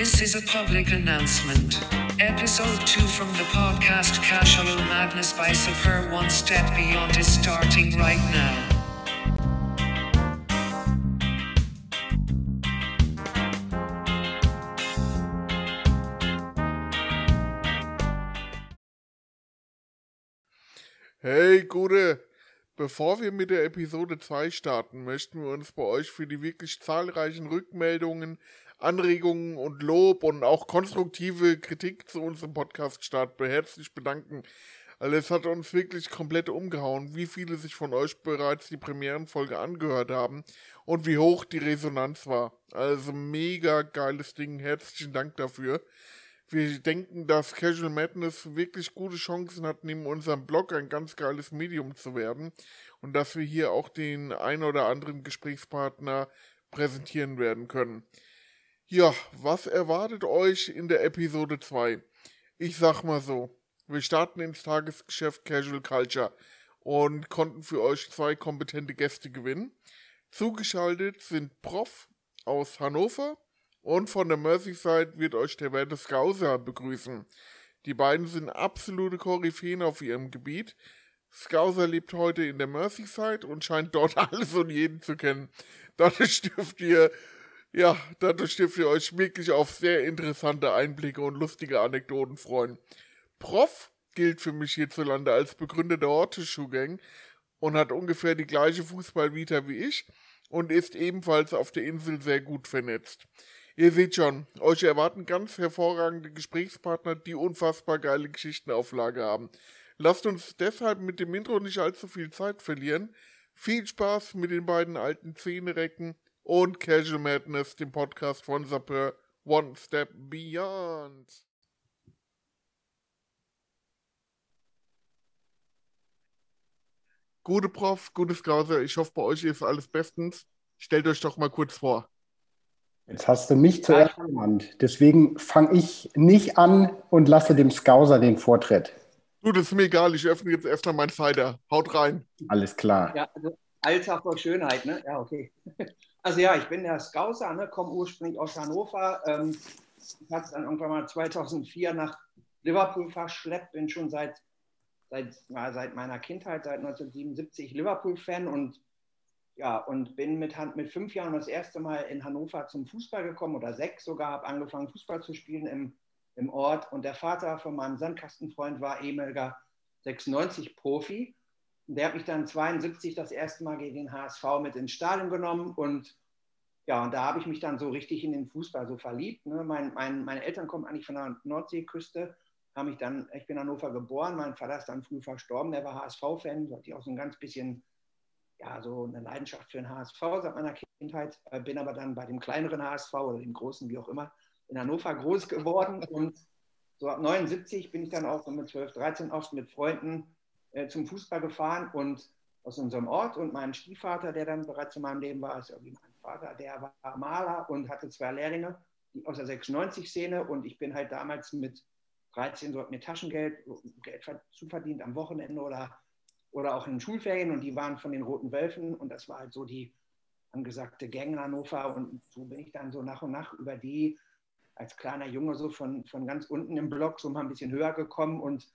This is a public announcement. Episode 2 from the podcast Casual Madness by Super One Step Beyond is starting right now. Hey, Gude! Bevor wir mit der Episode 2 starten, möchten wir uns bei euch für die wirklich zahlreichen Rückmeldungen, Anregungen und Lob und auch konstruktive Kritik zu unserem Podcast-Start herzlich bedanken. Also es hat uns wirklich komplett umgehauen, wie viele sich von euch bereits die Premierenfolge angehört haben und wie hoch die Resonanz war. Also mega geiles Ding, herzlichen Dank dafür. Wir denken, dass Casual Madness wirklich gute Chancen hat, neben unserem Blog ein ganz geiles Medium zu werden und dass wir hier auch den ein oder anderen Gesprächspartner präsentieren werden können. Ja, was erwartet euch in der Episode 2? Ich sag mal so, wir starten ins Tagesgeschäft Casual Culture und konnten für euch zwei kompetente Gäste gewinnen. Zugeschaltet sind Prof aus Hannover und von der Merseyside wird euch der Werte Scouser begrüßen. Die beiden sind absolute Koryphäen auf ihrem Gebiet. Scouser lebt heute in der Merseyside und scheint dort alles und jeden zu kennen. Dadurch dürft ihr, ja, dadurch dürft ihr euch wirklich auf sehr interessante Einblicke und lustige Anekdoten freuen. Prof gilt für mich hierzulande als Begründer der Horte Gang und hat ungefähr die gleiche Fußballvita wie ich und ist ebenfalls auf der Insel sehr gut vernetzt. Ihr seht schon, euch erwarten ganz hervorragende Gesprächspartner, die unfassbar geile Geschichtenauflage haben. Lasst uns deshalb mit dem Intro nicht allzu viel Zeit verlieren. Viel Spaß mit den beiden alten Zähnerecken und Casual Madness, dem Podcast von Sapper One Step Beyond. Gute Prof, gutes Grauser, ich hoffe, bei euch ist alles bestens. Stellt euch doch mal kurz vor. Jetzt hast du mich zuerst genannt. Deswegen fange ich nicht an und lasse dem Scouser den Vortritt. Du, das ist mir egal. Ich öffne jetzt erstmal meinen Cider. Haut rein. Alles klar. Ja, also Alltag vor Schönheit, ne? Ja, okay. Also ja, ich bin der Scouser, ne? komme ursprünglich aus Hannover. Ähm, ich habe es dann irgendwann mal 2004 nach Liverpool verschleppt, bin schon seit, seit, ja, seit meiner Kindheit, seit 1977 Liverpool-Fan und ja, und bin mit, mit fünf Jahren das erste Mal in Hannover zum Fußball gekommen oder sechs sogar, habe angefangen Fußball zu spielen im, im Ort. Und der Vater von meinem Sandkastenfreund war ehemaliger 96-Profi. Der hat mich dann 72 das erste Mal gegen den HSV mit ins Stadion genommen und ja, und da habe ich mich dann so richtig in den Fußball so verliebt. Ne? Mein, mein, meine Eltern kommen eigentlich von der Nordseeküste, haben mich dann, ich bin in Hannover geboren, mein Vater ist dann früh verstorben, der war HSV-Fan, so hatte ich auch so ein ganz bisschen ja, so eine Leidenschaft für den HSV seit meiner Kindheit, äh, bin aber dann bei dem kleineren HSV oder dem großen, wie auch immer, in Hannover groß geworden und so ab 79 bin ich dann auch mit 12, 13 oft mit Freunden äh, zum Fußball gefahren und aus unserem Ort und mein Stiefvater, der dann bereits in meinem Leben war, ist irgendwie mein Vater, der war Maler und hatte zwei Lehrlinge aus der 96-Szene und ich bin halt damals mit 13 so mir Taschengeld Geld zu verdient am Wochenende oder oder auch in den Schulferien und die waren von den Roten Wölfen und das war halt so die angesagte Gang in Hannover und so bin ich dann so nach und nach über die als kleiner Junge so von, von ganz unten im Block so mal ein bisschen höher gekommen und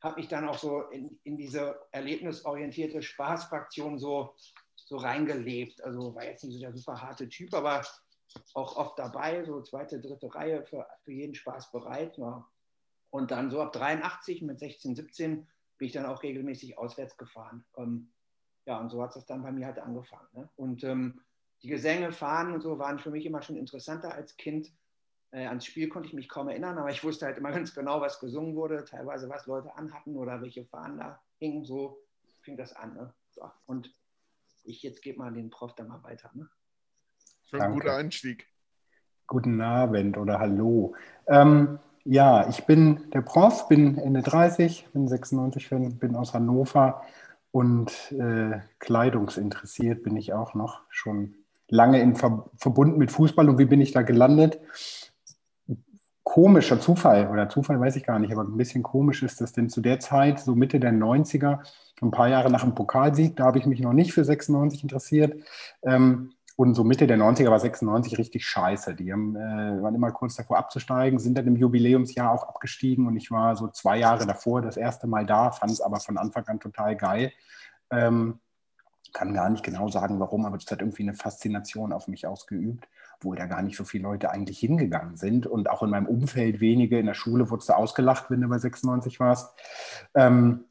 habe mich dann auch so in, in diese erlebnisorientierte Spaßfraktion so, so reingelebt. Also war jetzt nicht so der super harte Typ, aber auch oft dabei, so zweite, dritte Reihe für, für jeden Spaß bereit. Ja. Und dann so ab 83 mit 16, 17 bin ich dann auch regelmäßig auswärts gefahren. Ähm, ja, und so hat es dann bei mir halt angefangen. Ne? Und ähm, die Gesänge, Fahren und so waren für mich immer schon interessanter als Kind. Äh, ans Spiel konnte ich mich kaum erinnern, aber ich wusste halt immer ganz genau, was gesungen wurde, teilweise was Leute anhatten oder welche Fahnen da hingen. So fing das an. Ne? So, und ich jetzt gebe mal den Prof da mal weiter. Ne? Schon ein guter Einstieg. Guten Abend oder Hallo. Ähm, ja, ich bin der Prof, bin Ende 30, bin 96, bin aus Hannover und äh, kleidungsinteressiert bin ich auch noch schon lange in Ver verbunden mit Fußball. Und wie bin ich da gelandet? Komischer Zufall, oder Zufall weiß ich gar nicht, aber ein bisschen komisch ist das, denn zu der Zeit, so Mitte der 90er, ein paar Jahre nach dem Pokalsieg, da habe ich mich noch nicht für 96 interessiert, ähm, Und so Mitte der 90er war 96 richtig scheiße. Die haben, äh, waren immer kurz davor abzusteigen, sind dann im Jubiläumsjahr auch abgestiegen und ich war so zwei Jahre davor das erste Mal da, fand es aber von Anfang an total geil. Ähm, kann gar nicht genau sagen, warum, aber das hat irgendwie eine Faszination auf mich ausgeübt, wo da gar nicht so viele Leute eigentlich hingegangen sind. Und auch in meinem Umfeld wenige. In der Schule wurdest du ausgelacht, wenn du bei 96 warst. Ähm,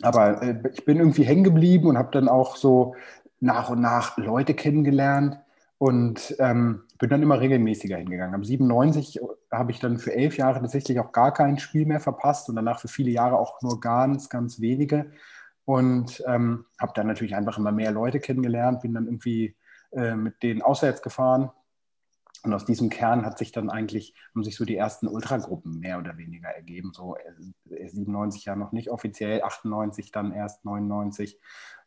aber äh, ich bin irgendwie hängen geblieben und habe dann auch so nach und nach Leute kennengelernt und ähm, bin dann immer regelmäßiger hingegangen. Am 97 habe ich dann für elf Jahre tatsächlich auch gar kein Spiel mehr verpasst und danach für viele Jahre auch nur ganz, ganz wenige. Und ähm, habe dann natürlich einfach immer mehr Leute kennengelernt, bin dann irgendwie äh, mit denen auswärts gefahren. Und aus diesem Kern hat sich dann eigentlich, haben sich so die ersten Ultragruppen mehr oder weniger ergeben. So äh, 97 ja noch nicht offiziell, 98 dann erst 99.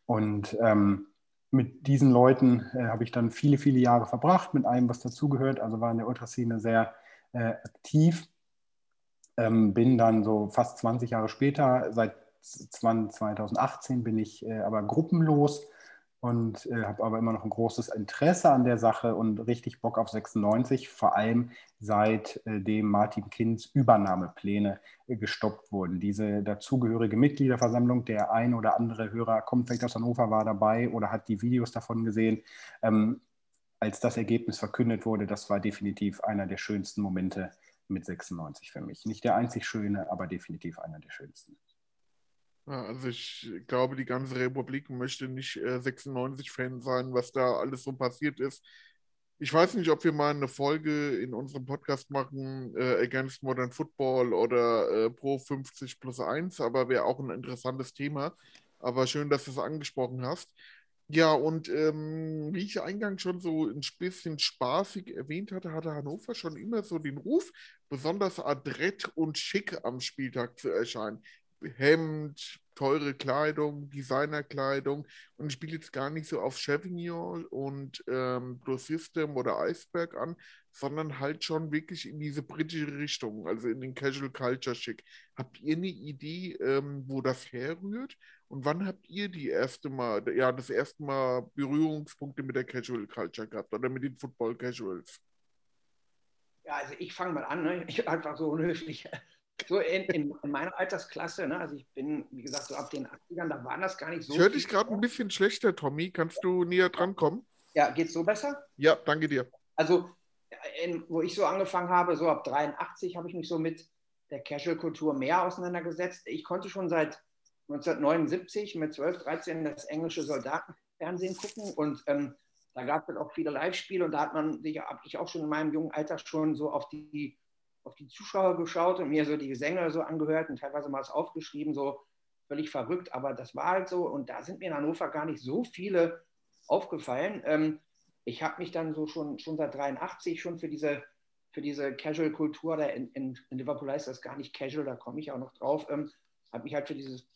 Und ähm, mit diesen Leuten äh, habe ich dann viele, viele Jahre verbracht, mit allem, was dazugehört. Also war in der Ultraszene sehr äh, aktiv. Ähm, bin dann so fast 20 Jahre später, seit 2018 bin ich äh, aber gruppenlos und äh, habe aber immer noch ein großes Interesse an der Sache und richtig Bock auf 96, vor allem seitdem äh, Martin Kinds Übernahmepläne äh, gestoppt wurden. Diese dazugehörige Mitgliederversammlung, der ein oder andere Hörer kommt vielleicht aus Hannover, war dabei oder hat die Videos davon gesehen. Ähm, als das Ergebnis verkündet wurde, das war definitiv einer der schönsten Momente mit 96 für mich. Nicht der einzig schöne, aber definitiv einer der schönsten. Also ich glaube, die ganze Republik möchte nicht äh, 96-Fan sein, was da alles so passiert ist. Ich weiß nicht, ob wir mal eine Folge in unserem Podcast machen, äh, Against Modern Football oder äh, Pro 50 plus 1, aber wäre auch ein interessantes Thema. Aber schön, dass du es angesprochen hast. Ja, und ähm, wie ich eingangs schon so ein bisschen spaßig erwähnt hatte, hatte Hannover schon immer so den Ruf, besonders adrett und schick am Spieltag zu erscheinen. Hemd, teure Kleidung, Designerkleidung. Und ich spiele jetzt gar nicht so auf Chevignon und ähm, Blue System oder Iceberg an, sondern halt schon wirklich in diese britische Richtung, also in den Casual Culture Schick. Habt ihr eine Idee, ähm, wo das herrührt? Und wann habt ihr die erste Mal, ja, das erste Mal Berührungspunkte mit der Casual Culture gehabt oder mit den Football Casuals? Ja, also ich fange mal an, ne? ich einfach so unhöflich so in, in, in, meiner Altersklasse, ne, also ich bin, wie gesagt, so ab den 80ern, da waren das gar nicht so. Ich höre dich gerade ein bisschen schlechter, Tommy. Kannst du näher dran kommen? Ja, geht's so besser? Ja, danke dir. Also, in, wo ich so angefangen habe, so ab 83, habe ich mich so mit der Casual-Kultur mehr auseinandergesetzt. Ich konnte schon seit 1979 mit 12, 13 das englische Soldatenfernsehen gucken und ähm, da gab es auch viele Live-Spiele und da hat man sich, habe ich auch schon in meinem jungen Alter schon so auf die auf die Zuschauer geschaut und mir so die Gesänge so angehört und teilweise mal was aufgeschrieben, so völlig verrückt, aber das war halt so und da sind mir in Hannover gar nicht so viele aufgefallen. Ähm, ich habe mich dann so schon, schon seit 83 schon für diese, für diese Casual-Kultur, in, in, in, Liverpool heißt das gar nicht Casual, da komme ich auch noch drauf, ähm, habe mich halt für dieses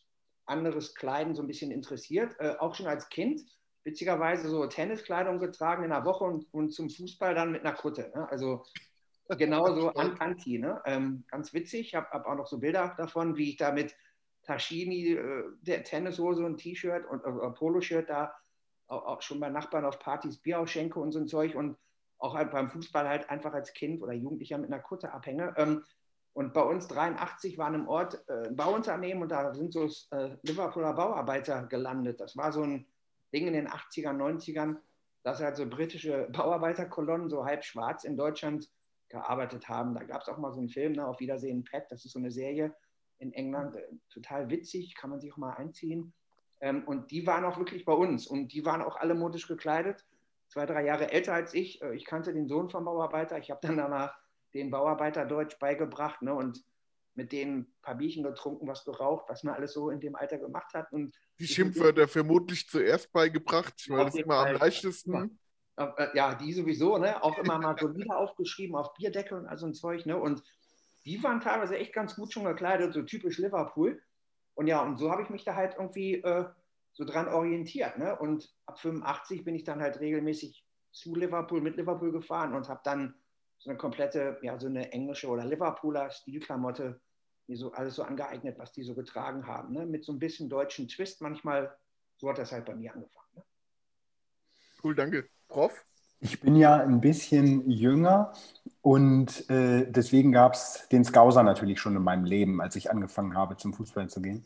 anderes Kleiden so ein bisschen interessiert, äh, auch schon als Kind. Witzigerweise so Tenniskleidung getragen in der Woche und, und zum Fußball dann mit einer Kutte. Ne? Also genauso an Anti. Ne? Ähm, ganz witzig. Ich habe hab auch noch so Bilder davon, wie ich da mit Taschini, äh, der Tennishose und T-Shirt und äh, Poloshirt da auch, auch, schon bei Nachbarn auf Partys Bier ausschenke und so ein Zeug und auch halt beim Fußball halt einfach als Kind oder Jugendlicher mit einer Kutte abhänge. Ähm, und bei uns 83 waren im Ort äh, ein Bauunternehmen und da sind so äh, Liverpooler Bauarbeiter gelandet. Das war so ein Ding in den 80ern, 90ern, dass halt so britische Bauarbeiterkolonnen, so halb schwarz in Deutschland gearbeitet haben. Da gab es auch mal so einen Film, ne, Auf Wiedersehen, Pat, das ist so eine Serie in England, äh, total witzig, kann man sich auch mal einziehen. Ähm, und die waren auch wirklich bei uns und die waren auch alle modisch gekleidet, zwei, drei Jahre älter als ich. Äh, ich kannte den Sohn vom Bauarbeiter, ich habe dann danach den Bauarbeiter Deutsch beigebracht ne, und mit denen ein paar Bierchen getrunken, was geraucht, was man alles so in dem Alter gemacht hat. Und die Schimpfwörter vermutlich zuerst beigebracht, weil das immer am leichtesten. Äh, ja, die sowieso, ne? Auch immer mal so wieder aufgeschrieben auf Bierdeckel und all so ein Zeug, ne? Und die waren teilweise echt ganz gut schon gekleidet, so typisch Liverpool. Und ja, und so habe ich mich da halt irgendwie äh, so dran orientiert, ne? Und ab 85 bin ich dann halt regelmäßig zu Liverpool, mit Liverpool gefahren und habe dann so eine komplette, ja, so eine englische oder Liverpooler Stilklamotte mir so alles so angeeignet, was die so getragen haben, ne? Mit so ein bisschen deutschen Twist manchmal. So hat das halt bei mir angefangen. Ne? Cool, danke. Prof? Ich bin ja ein bisschen jünger und äh, deswegen gab es den Scouser natürlich schon in meinem Leben, als ich angefangen habe, zum Fußball zu gehen.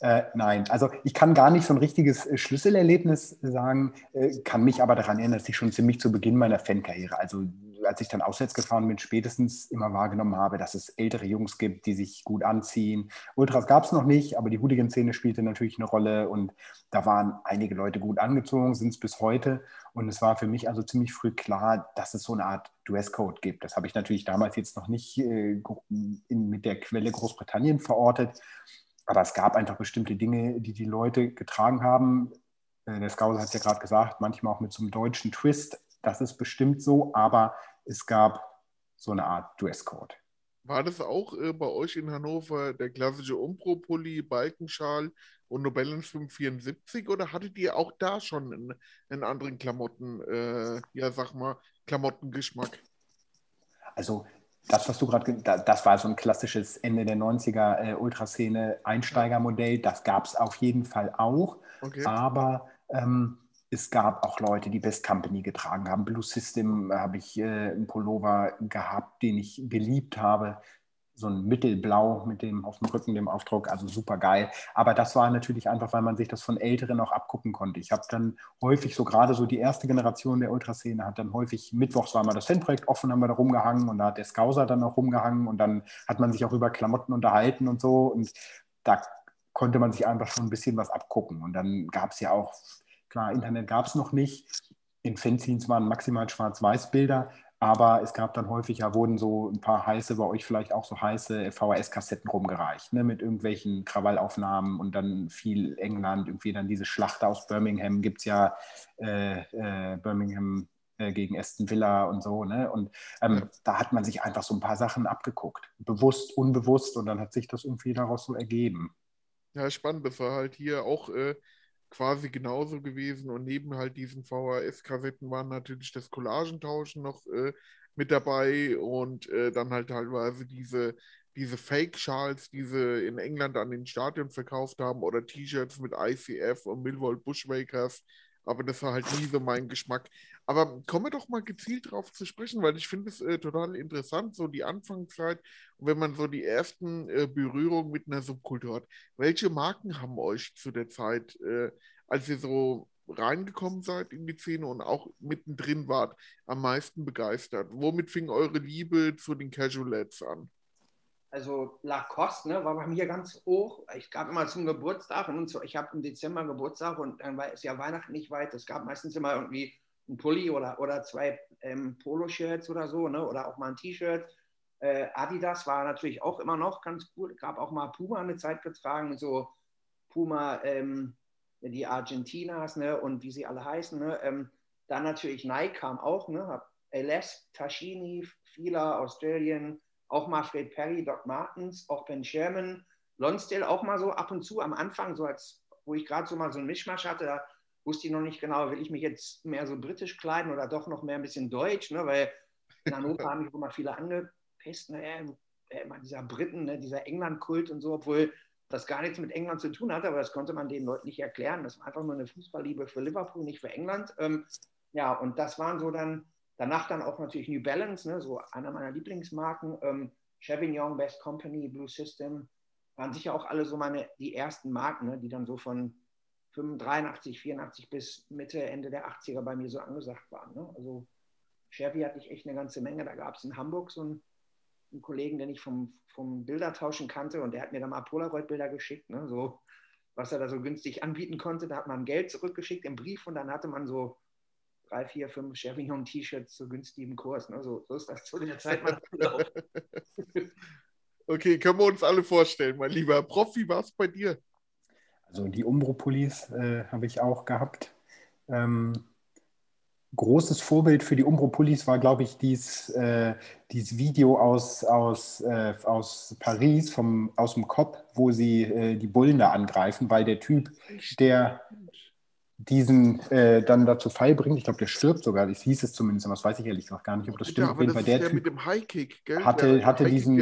Äh, nein, also ich kann gar nicht so ein richtiges äh, Schlüsselerlebnis sagen, äh, kann mich aber daran erinnern, dass ich schon ziemlich zu Beginn meiner Fankarriere, also als ich dann auswärts gefahren bin, spätestens immer wahrgenommen habe, dass es ältere Jungs gibt, die sich gut anziehen. Ultras gab es noch nicht, aber die Hooligan-Szene spielte natürlich eine Rolle und da waren einige Leute gut angezogen, sind es bis heute. Und es war für mich also ziemlich früh klar, dass es so eine Art Dresscode gibt. Das habe ich natürlich damals jetzt noch nicht äh, in, mit der Quelle Großbritannien verortet, aber es gab einfach bestimmte Dinge, die die Leute getragen haben. Äh, der Scout hat es ja gerade gesagt, manchmal auch mit so einem deutschen Twist. Das ist bestimmt so, aber es gab so eine Art Dresscode. War das auch äh, bei euch in Hannover der klassische Umbro-Pulli, Balkenschal und Nobelens 574 oder hattet ihr auch da schon einen, einen anderen Klamotten, äh, ja sag mal, Klamottengeschmack? Also das, was du gerade, das war so ein klassisches Ende der 90er äh, Ultraszene Einsteigermodell. Das gab es auf jeden Fall auch. Okay. Aber ähm, es gab auch Leute, die Best Company getragen haben. Blue System habe ich äh, einen Pullover gehabt, den ich geliebt habe. So ein Mittelblau mit dem auf dem Rücken, dem Aufdruck, also super geil. Aber das war natürlich einfach, weil man sich das von Älteren auch abgucken konnte. Ich habe dann häufig, so gerade so die erste Generation der Ultraszene, hat dann häufig, mittwochs war mal das Fanprojekt offen, haben wir da rumgehangen und da hat der Scouser dann auch rumgehangen und dann hat man sich auch über Klamotten unterhalten und so. Und da konnte man sich einfach schon ein bisschen was abgucken. Und dann gab es ja auch Klar, Internet gab es noch nicht. In Fanzines waren maximal Schwarz-Weiß-Bilder, aber es gab dann häufig, ja, wurden so ein paar heiße, bei euch vielleicht auch so heiße VHS-Kassetten rumgereicht, ne, mit irgendwelchen Krawallaufnahmen und dann viel England, irgendwie dann diese Schlacht aus Birmingham gibt es ja, äh, äh, Birmingham äh, gegen Aston Villa und so, ne? Und ähm, da hat man sich einfach so ein paar Sachen abgeguckt, bewusst, unbewusst, und dann hat sich das irgendwie daraus so ergeben. Ja, spannend, das war halt hier auch äh, quasi genauso gewesen und neben halt diesen VHS-Kassetten waren natürlich das Collagentauschen noch äh, mit dabei und äh, dann halt teilweise diese, diese Fake-Schals, die sie in England an den Stadien verkauft haben oder T-Shirts mit ICF und Millwall Bushwakers aber das war halt nie so mein Geschmack. Aber kommen wir doch mal gezielt drauf zu sprechen, weil ich finde es äh, total interessant, so die Anfangszeit wenn man so die ersten äh, Berührungen mit einer Subkultur hat. Welche Marken haben euch zu der Zeit, äh, als ihr so reingekommen seid in die Szene und auch mittendrin wart, am meisten begeistert? Womit fing eure Liebe zu den Casualettes an? also Lacoste ne, war bei mir ganz hoch. Ich gab immer zum Geburtstag und so, ich habe im Dezember Geburtstag und dann war es ja Weihnachten nicht weit. Es gab meistens immer irgendwie ein Pulli oder, oder zwei ähm, Poloshirts oder so, ne, oder auch mal ein T-Shirt. Äh, Adidas war natürlich auch immer noch ganz cool. Gab auch mal Puma eine Zeit getragen, so Puma, ähm, die Argentinas, ne, und wie sie alle heißen. Ne. Ähm, dann natürlich Nike kam auch, ne, LS, Tashini, Fila, Australien, auch mal Fred Perry, Doc Martens, auch Ben Sherman, Lonsdale auch mal so ab und zu am Anfang, so als wo ich gerade so mal so einen Mischmasch hatte, da wusste ich noch nicht genau, will ich mich jetzt mehr so britisch kleiden oder doch noch mehr ein bisschen deutsch, ne? weil in Hannover haben mich immer viele angepisst, ne? Äh, immer dieser Briten, ne? dieser England-Kult und so, obwohl das gar nichts mit England zu tun hatte, aber das konnte man den Leuten nicht erklären. Das war einfach nur eine Fußballliebe für Liverpool, nicht für England. Ähm, ja, und das waren so dann Danach dann auch natürlich New Balance, ne, so einer meiner Lieblingsmarken. Ähm, Chevignon, Best Company, Blue System, waren sicher auch alle so meine, die ersten Marken, ne, die dann so von 83, 84 bis Mitte, Ende der 80er bei mir so angesagt waren. Ne? Also Chevy hatte ich echt eine ganze Menge. Da gab es in Hamburg so einen, einen, Kollegen, den ich vom, vom Bildertauschen kannte und der hat mir dann mal Polaroid-Bilder geschickt, ne? so, was er da so günstig anbieten konnte. Da hat man Geld zurückgeschickt im Brief und dann hatte man so drei, vier, fünf Chevignon-T-Shirts zu günstigem Kurs. Ne? So, so, ist das zu der Zeit mal Okay, können wir uns alle vorstellen, mein lieber Prof, wie war es bei dir? Also die Umbro-Pullis äh, habe ich auch gehabt. Ähm, großes Vorbild für die Umbro-Pullis war, glaube ich, dies, äh, dieses Video aus, aus, äh, aus Paris, vom, aus dem Kopf, wo sie äh, die Bullen da angreifen, weil der Typ, der, diesen äh, dann dazu Fall bringt. Ich glaube, der stirbt sogar. Das hieß es zumindest, aber das weiß ich ehrlich gesagt gar nicht, ob das stimmt. Ja, aber das der, der mit dem Highkick, gell? Hatte, hatte High diesen,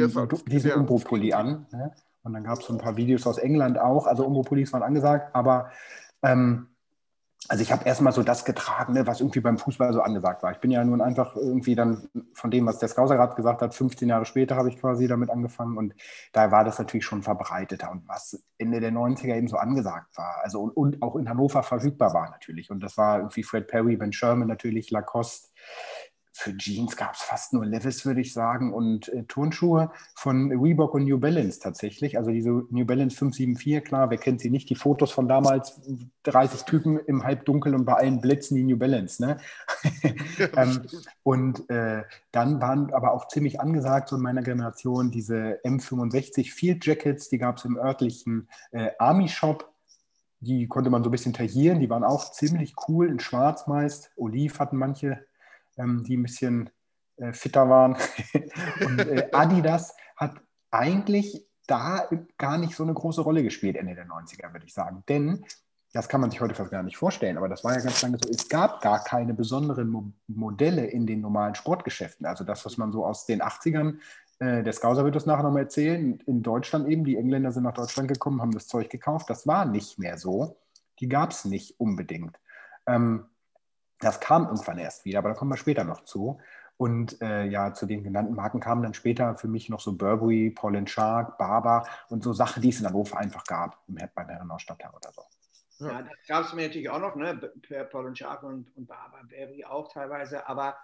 diesen Umbro-Pulli an. Ne? Und dann gab es so ein paar Videos aus England auch. Also Umbro-Pullis waren angesagt, aber ähm, also ich habe erstmal so das getragen, ne, was irgendwie beim Fußball so angesagt war. Ich bin ja nun einfach irgendwie dann von dem, was der Scouser gerade gesagt hat, 15 Jahre später habe ich quasi damit angefangen und da war das natürlich schon verbreiteter und was Ende der 90er eben so angesagt war, also und, und auch in Hannover verfügbar war natürlich und das war irgendwie Fred Perry, Ben Sherman natürlich, Lacoste, für Jeans gab es fast nur Levis, würde ich sagen, und äh, Turnschuhe von Reebok und New Balance tatsächlich. Also diese New Balance 574, klar, wer kennt sie nicht? Die Fotos von damals, 30 Typen im Halbdunkel und bei allen blitzen die New Balance. Ne? ähm, und äh, dann waren aber auch ziemlich angesagt, so in meiner Generation, diese M65 Field Jackets, die gab es im örtlichen äh, Army Shop. Die konnte man so ein bisschen taillieren, die waren auch ziemlich cool, in schwarz meist. Oliv hatten manche ähm, die ein bisschen äh, fitter waren. und äh, Adidas hat eigentlich da gar nicht so eine große Rolle gespielt Ende der 90er, würde ich sagen. Denn, das kann man sich heute fast gar nicht vorstellen, aber das war ja ganz lange so, es gab gar keine besonderen Mo Modelle in den normalen Sportgeschäften. Also das, was man so aus den 80ern, äh, der Scouser wird das nachher nochmal erzählen, in Deutschland eben, die Engländer sind nach Deutschland gekommen, haben das Zeug gekauft, das war nicht mehr so. Die gab es nicht unbedingt. Ähm, das kam irgendwann erst wieder, aber da kommen wir später noch zu. Und äh, ja, zu den genannten Marken kamen dann später für mich noch so Burberry, Paul Shark, Barber und so Sachen, die es in Hannover einfach gab, beim Herrenausstatter oder so. Ja, das gab es mir natürlich auch noch, ne? Paul Shark und, und Barber, Burberry auch teilweise, aber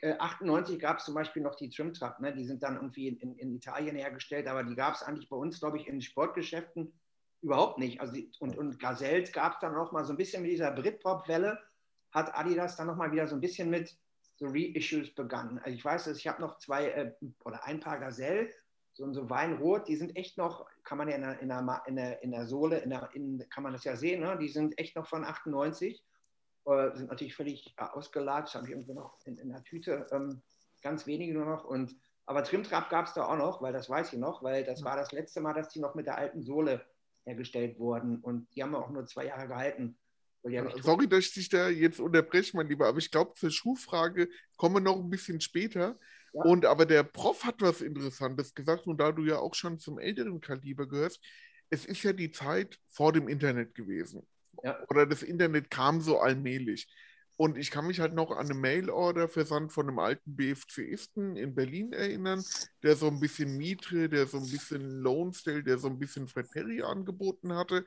äh, 98 gab es zum Beispiel noch die Trimtrap, ne? die sind dann irgendwie in, in, in Italien hergestellt, aber die gab es eigentlich bei uns, glaube ich, in Sportgeschäften überhaupt nicht. Also die, und, und Gazelles gab es dann noch mal so ein bisschen mit dieser Britpop-Welle hat Adidas dann nochmal wieder so ein bisschen mit so Reissues begangen. Also ich weiß, ich habe noch zwei äh, oder ein paar Gazelle, so, so Weinrot, die sind echt noch, kann man ja in der, in der, in der, in der Sohle, in der, in, kann man das ja sehen, ne? die sind echt noch von 98, äh, sind natürlich völlig äh, ausgelatscht, habe ich irgendwo noch in, in der Tüte, ähm, ganz wenige nur noch. Und, aber Trimtrap gab es da auch noch, weil das weiß ich noch, weil das war das letzte Mal, dass die noch mit der alten Sohle hergestellt wurden und die haben auch nur zwei Jahre gehalten. Sorry, dass ich dich da jetzt unterbreche, mein Lieber, aber ich glaube, zur Schuhfrage kommen wir noch ein bisschen später. Ja. Und aber der Prof hat was Interessantes gesagt, und da du ja auch schon zum älteren Kaliber gehörst, es ist ja die Zeit vor dem Internet gewesen. Ja. Oder das Internet kam so allmählich. Und ich kann mich halt noch an eine Mail-Order-Versand von einem alten BFCisten in Berlin erinnern, der so ein bisschen Mitre, der so ein bisschen Lonesdale, der so ein bisschen Fred Perry angeboten hatte.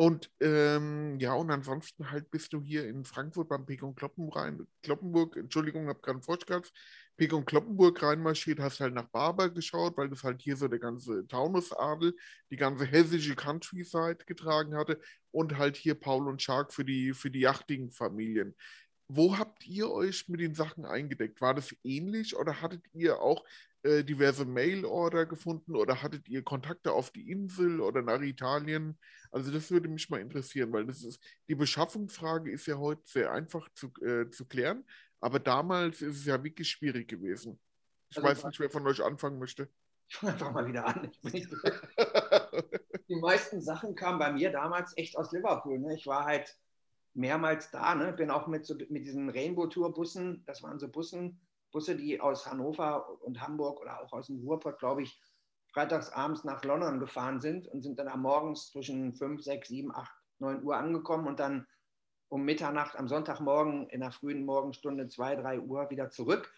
Und ähm, ja, und ansonsten halt bist du hier in Frankfurt beim Pekon Kloppenburg, Entschuldigung, habe gerade Frosch gehabt, Pekon Kloppenburg reinmarschiert, hast halt nach Barber geschaut, weil das halt hier so der ganze Taunusadel, die ganze hessische Countryside getragen hatte und halt hier Paul und Shark für die, für die yachtigen Familien. Wo habt ihr euch mit den Sachen eingedeckt? War das ähnlich oder hattet ihr auch äh, diverse Mail-Order gefunden oder hattet ihr Kontakte auf die Insel oder nach Italien? Also das würde mich mal interessieren, weil das ist, die Beschaffungsfrage ist ja heute sehr einfach zu, äh, zu klären, aber damals ist es ja wirklich schwierig gewesen. Ich also, weiß nicht, wer von euch anfangen möchte. Ich fange einfach mal wieder an. die meisten Sachen kamen bei mir damals echt aus Liverpool. Ne? Ich war halt mehrmals da, ne? bin auch mit, so, mit diesen Rainbow-Tour-Bussen, das waren so Bussen, Busse, die aus Hannover und Hamburg oder auch aus dem Ruhrpott, glaube ich, freitags abends nach London gefahren sind und sind dann am Morgens zwischen 5, 6, 7, 8, 9 Uhr angekommen und dann um Mitternacht am Sonntagmorgen in der frühen Morgenstunde 2, 3 Uhr wieder zurück.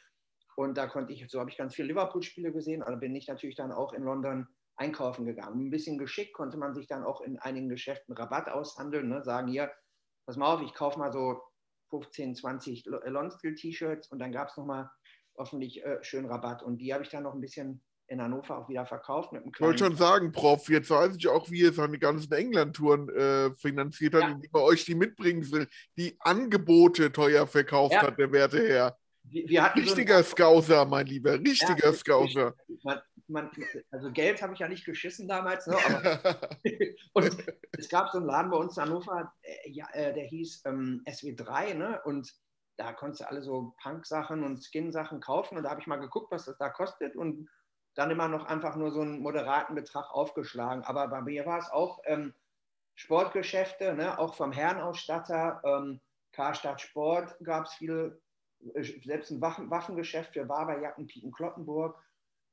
Und da konnte ich, so habe ich ganz viele Liverpool-Spiele gesehen, aber bin ich natürlich dann auch in London einkaufen gegangen. Ein bisschen geschickt konnte man sich dann auch in einigen Geschäften Rabatt aushandeln, ne? sagen hier, pass mal auf, ich kaufe mal so 15, 20 Lonsdale-T-Shirts und dann gab es nochmal hoffentlich äh, schön Rabatt. Und die habe ich dann noch ein bisschen in Hannover auch wieder verkauft. Mit einem ich wollte schon sagen, Prof, jetzt weiß ich auch, wie ihr seine ganzen England-Touren äh, finanziert hat, ja. indem er euch die mitbringen will, die Angebote teuer verkauft ja. hat, der werte Herr. Wir, wir richtiger so Scouser, mein Lieber, richtiger ja, Scouser. Man, man, also Geld habe ich ja nicht geschissen damals. Ne, und es gab so einen Laden bei uns in Hannover, äh, ja, äh, der hieß ähm, SW3, ne? Und da konntest du alle so Punk-Sachen und Skin-Sachen kaufen. Und da habe ich mal geguckt, was das da kostet und dann immer noch einfach nur so einen moderaten Betrag aufgeschlagen. Aber bei mir war es auch ähm, Sportgeschäfte, ne? auch vom Herrenausstatter. Ähm, Karstadt Sport gab es viele, äh, selbst ein Waffen Waffengeschäft für Barberjacken, Piken Kloppenburg.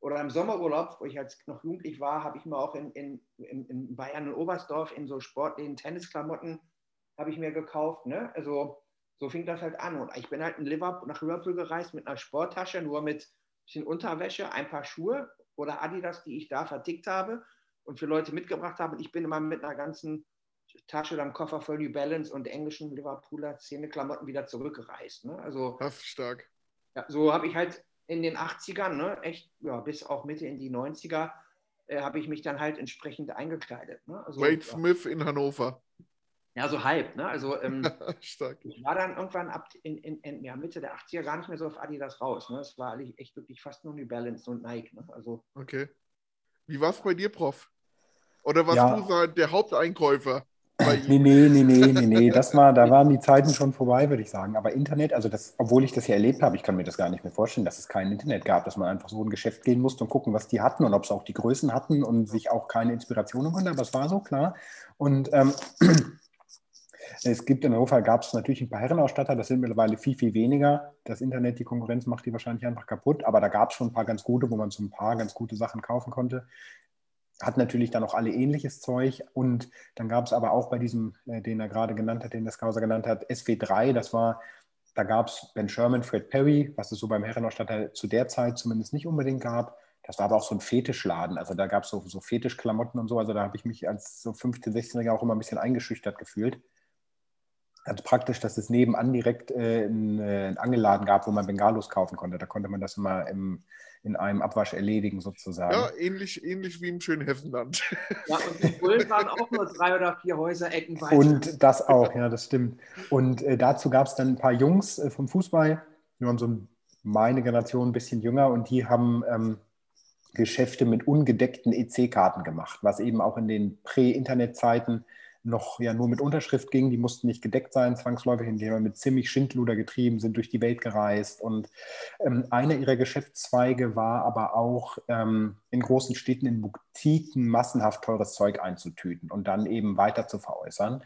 Oder im Sommerurlaub, wo ich als noch jugendlich war, habe ich mir auch in, in, in, in Bayern und Oberstdorf in so Sportläden Tennisklamotten habe ich mir gekauft. Ne? Also so fing das halt an. Und ich bin halt in Liverpool, nach Liverpool gereist mit einer Sporttasche, nur mit ein bisschen Unterwäsche, ein paar Schuhe oder Adidas, die ich da vertickt habe und für Leute mitgebracht habe. Und ich bin immer mit einer ganzen Tasche, dann Koffer voll New Balance und englischen Liverpooler Szene-Klamotten wieder zurückgereist. Ne? Also, ist stark. ja, so habe ich halt in den 80ern, ne, echt, ja, bis auch Mitte in die 90er, äh, habe ich mich dann halt entsprechend eingekleidet. Ne? Also, Wade ja, Smith in Hannover. Ja, so halb. Ne? Also ähm, stark. ich war dann irgendwann ab in, in, in ja, Mitte der 80er gar nicht mehr so auf Adidas raus. Ne? Es war eigentlich echt wirklich fast nur New Balance und Nike. Ne? Also Okay. Wie war es bei dir, Prof? Oder warst Ja. du so der Haupteinkäufer Nee, nee, nee, nee, nee, nee. Das war, da waren die Zeiten schon vorbei, würde ich sagen. Aber Internet, also das, obwohl ich das ja erlebt habe, ich kann mir das gar nicht mehr vorstellen, dass es kein Internet gab, dass man einfach so in ein Geschäft gehen musste und gucken, was die hatten und ob sie auch die Größen hatten und sich auch keine Inspirationen konnte. Aber es war so, klar. Und ähm, es gibt in Hannover, gab es natürlich ein paar Herrenausstatter, das sind mittlerweile viel, viel weniger. Das Internet, die Konkurrenz macht die wahrscheinlich einfach kaputt. Aber da gab es schon ein paar ganz gute, wo man so ein paar ganz gute Sachen kaufen konnte hat natürlich dann auch alle ähnliches Zeug. Und dann gab es aber auch bei diesem, äh, den er gerade genannt hat, den der Skauser genannt hat, SW3, das war, da gab es Ben Sherman, Fred Perry, was es so beim Herrenausstatter zu der Zeit zumindest nicht unbedingt gab. Das war aber auch so ein Fetischladen. Also da gab es so, so Fetischklamotten und so. Also da habe ich mich als so 15-, 16-Jähriger auch immer ein bisschen eingeschüchtert gefühlt. Ganz praktisch, dass es nebenan direkt äh, einen, äh, einen Angelladen gab, wo man Bengalos kaufen konnte. Da konnte man das immer im, in einem Abwasch erledigen, sozusagen. Ja, ähnlich, ähnlich wie im schönen Hessenland. ja, und die Bullen waren auch nur drei oder vier Häuserecken weiter. Und das auch, ja, das stimmt. Und äh, dazu gab es dann ein paar Jungs äh, vom Fußball, die waren so ein- meine Generation ein bisschen jünger und die haben ähm, Geschäfte mit ungedeckten EC-Karten gemacht, was eben auch in den Prä-Internet-Zeiten noch ja nur mit Unterschrift ging. Die mussten nicht gedeckt sein, zwangsläufig, indem wir mit ziemlich Schindluder getrieben sind, durch die Welt gereist. Und ähm, einer ihrer Geschäftszweige war aber auch ähm, in großen Städten in Boutiquen massenhaft teures Zeug einzutüten und dann eben weiter zu veräußern.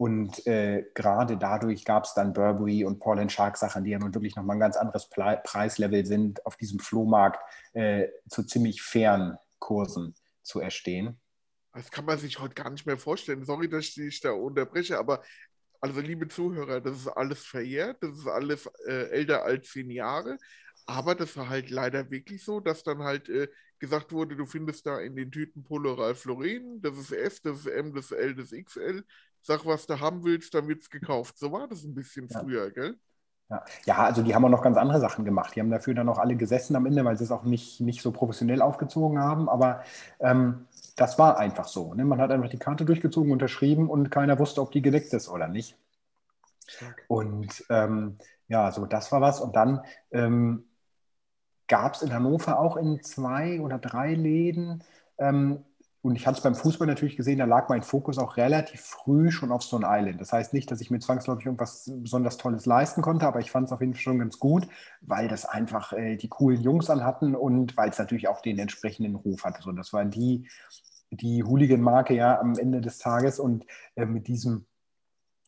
Und äh, gerade dadurch gab es dann Burberry und Paul Shark Sachen, die ja nun wirklich nochmal ein ganz anderes Ple Preislevel sind, auf diesem Flohmarkt äh, zu ziemlich fairen Kursen zu erstehen. Das kann man sich heute gar nicht mehr vorstellen. Sorry, dass ich dich da unterbreche, aber also liebe Zuhörer, das ist alles verjährt, das ist alles äh, älter als zehn Jahre. Aber das war halt leider wirklich so, dass dann halt äh, gesagt wurde, du findest da in den Tüten Lauren, das ist S, das ist M, das ist L, das ist XL. Sag, was du haben willst, dann wird's gekauft. So war das ein bisschen Ja. früher, gell? Ja. ja, also die haben auch noch ganz andere Sachen gemacht. Die haben dafür dann auch alle gesessen am Ende, weil sie es auch nicht, nicht so professionell aufgezogen haben. Aber ähm, das war einfach so. Ne? Man hat einfach die Karte durchgezogen, unterschrieben und keiner wusste, ob die gedeckt ist oder nicht. Und ähm, ja, so das war was. Und dann ähm, gab es in Hannover auch in zwei oder drei Läden. Ähm, und ich hatte es beim Fußball natürlich gesehen, da lag mein Fokus auch relativ früh schon auf Stone Island. Das heißt nicht, dass ich mir zwangsläufig irgendwas besonders Tolles leisten konnte, aber ich fand es auf jeden Fall schon ganz gut, weil das einfach äh, die coolen Jungs anhatten und weil es natürlich auch den entsprechenden Ruf hatte. So, das war die, die Hooligan-Marke ja am Ende des Tages und äh, mit diesem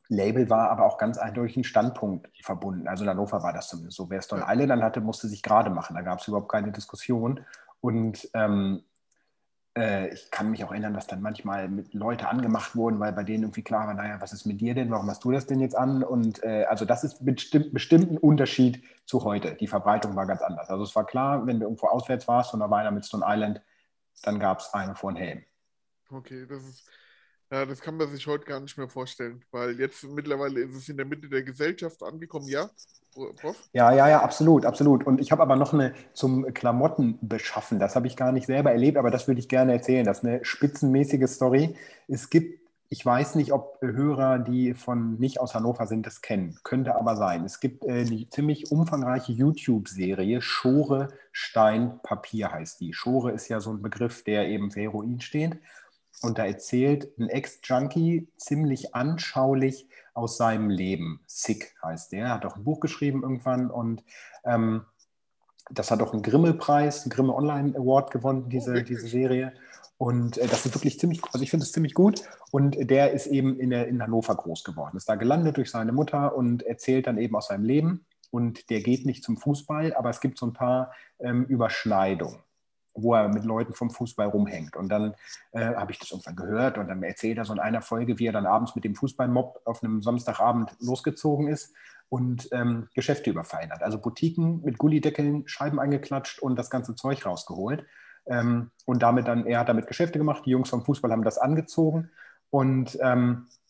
Label war aber auch ganz eindeutig ein Standpunkt verbunden. Also in Hannover war das zumindest so. Wer Stone. Island dann hatte, musste sich gerade machen. Da gab es überhaupt keine Diskussion. Und ähm, äh, ich kann mich auch erinnern, dass dann manchmal mit Leute angemacht wurden, weil bei denen irgendwie klar war, naja, was ist mit dir denn? Warum hast du das denn jetzt an? Und äh, also das ist bestimmt, bestimmt ein Unterschied zu heute. Die Verbreitung war ganz anders. Also es war klar, wenn du irgendwo auswärts warst und da war einer mit Stone Island, dann gab es einen vor den Helm. Okay, das ist, ja, das kann man sich heute gar nicht mehr vorstellen, weil jetzt mittlerweile ist es in der Mitte der Gesellschaft angekommen, ja, Prof? Ja, ja, ja, absolut, absolut. Und ich habe aber noch eine zum Klamotten beschaffen. Das habe ich gar nicht selber erlebt, aber das würde ich gerne erzählen. Das ist eine spitzenmäßige Story. Es gibt, ich weiß nicht, ob Hörer, die von nicht aus Hannover sind, das kennen. Könnte aber sein. Es gibt äh, eine ziemlich umfangreiche YouTube-Serie. Schore, Stein, Papier heißt die. Schore ist ja so ein Begriff, der eben für Heroin steht. Und da erzählt ein Ex-Junkie ziemlich anschaulich aus seinem Leben. Sick heißt der. Er hat auch ein Buch geschrieben irgendwann und ähm, das hat auch einen Grimme-Preis, einen Grimme Online Award gewonnen, diese, wirklich? diese Serie. Und äh, das ist wirklich ziemlich, also ich finde es ziemlich gut. Und der ist eben in, der, in Hannover groß geworden, ist da gelandet durch seine Mutter und erzählt dann eben aus seinem Leben. Und der geht nicht zum Fußball, aber es gibt so ein paar ähm, Überschneidungen. Wo er mit Leuten vom Fußball rumhängt. Und dann äh, habe ich das irgendwann gehört und dann erzählt er so in einer Folge, wie er dann abends mit dem Fußballmob auf einem Samstagabend losgezogen ist und ähm, Geschäfte überfallen hat. Also Boutiquen mit Gullideckeln, Scheiben eingeklatscht und das ganze Zeug rausgeholt. Ähm, und damit dann, er hat damit Geschäfte gemacht, die Jungs vom Fußball haben das angezogen und ähm, äh,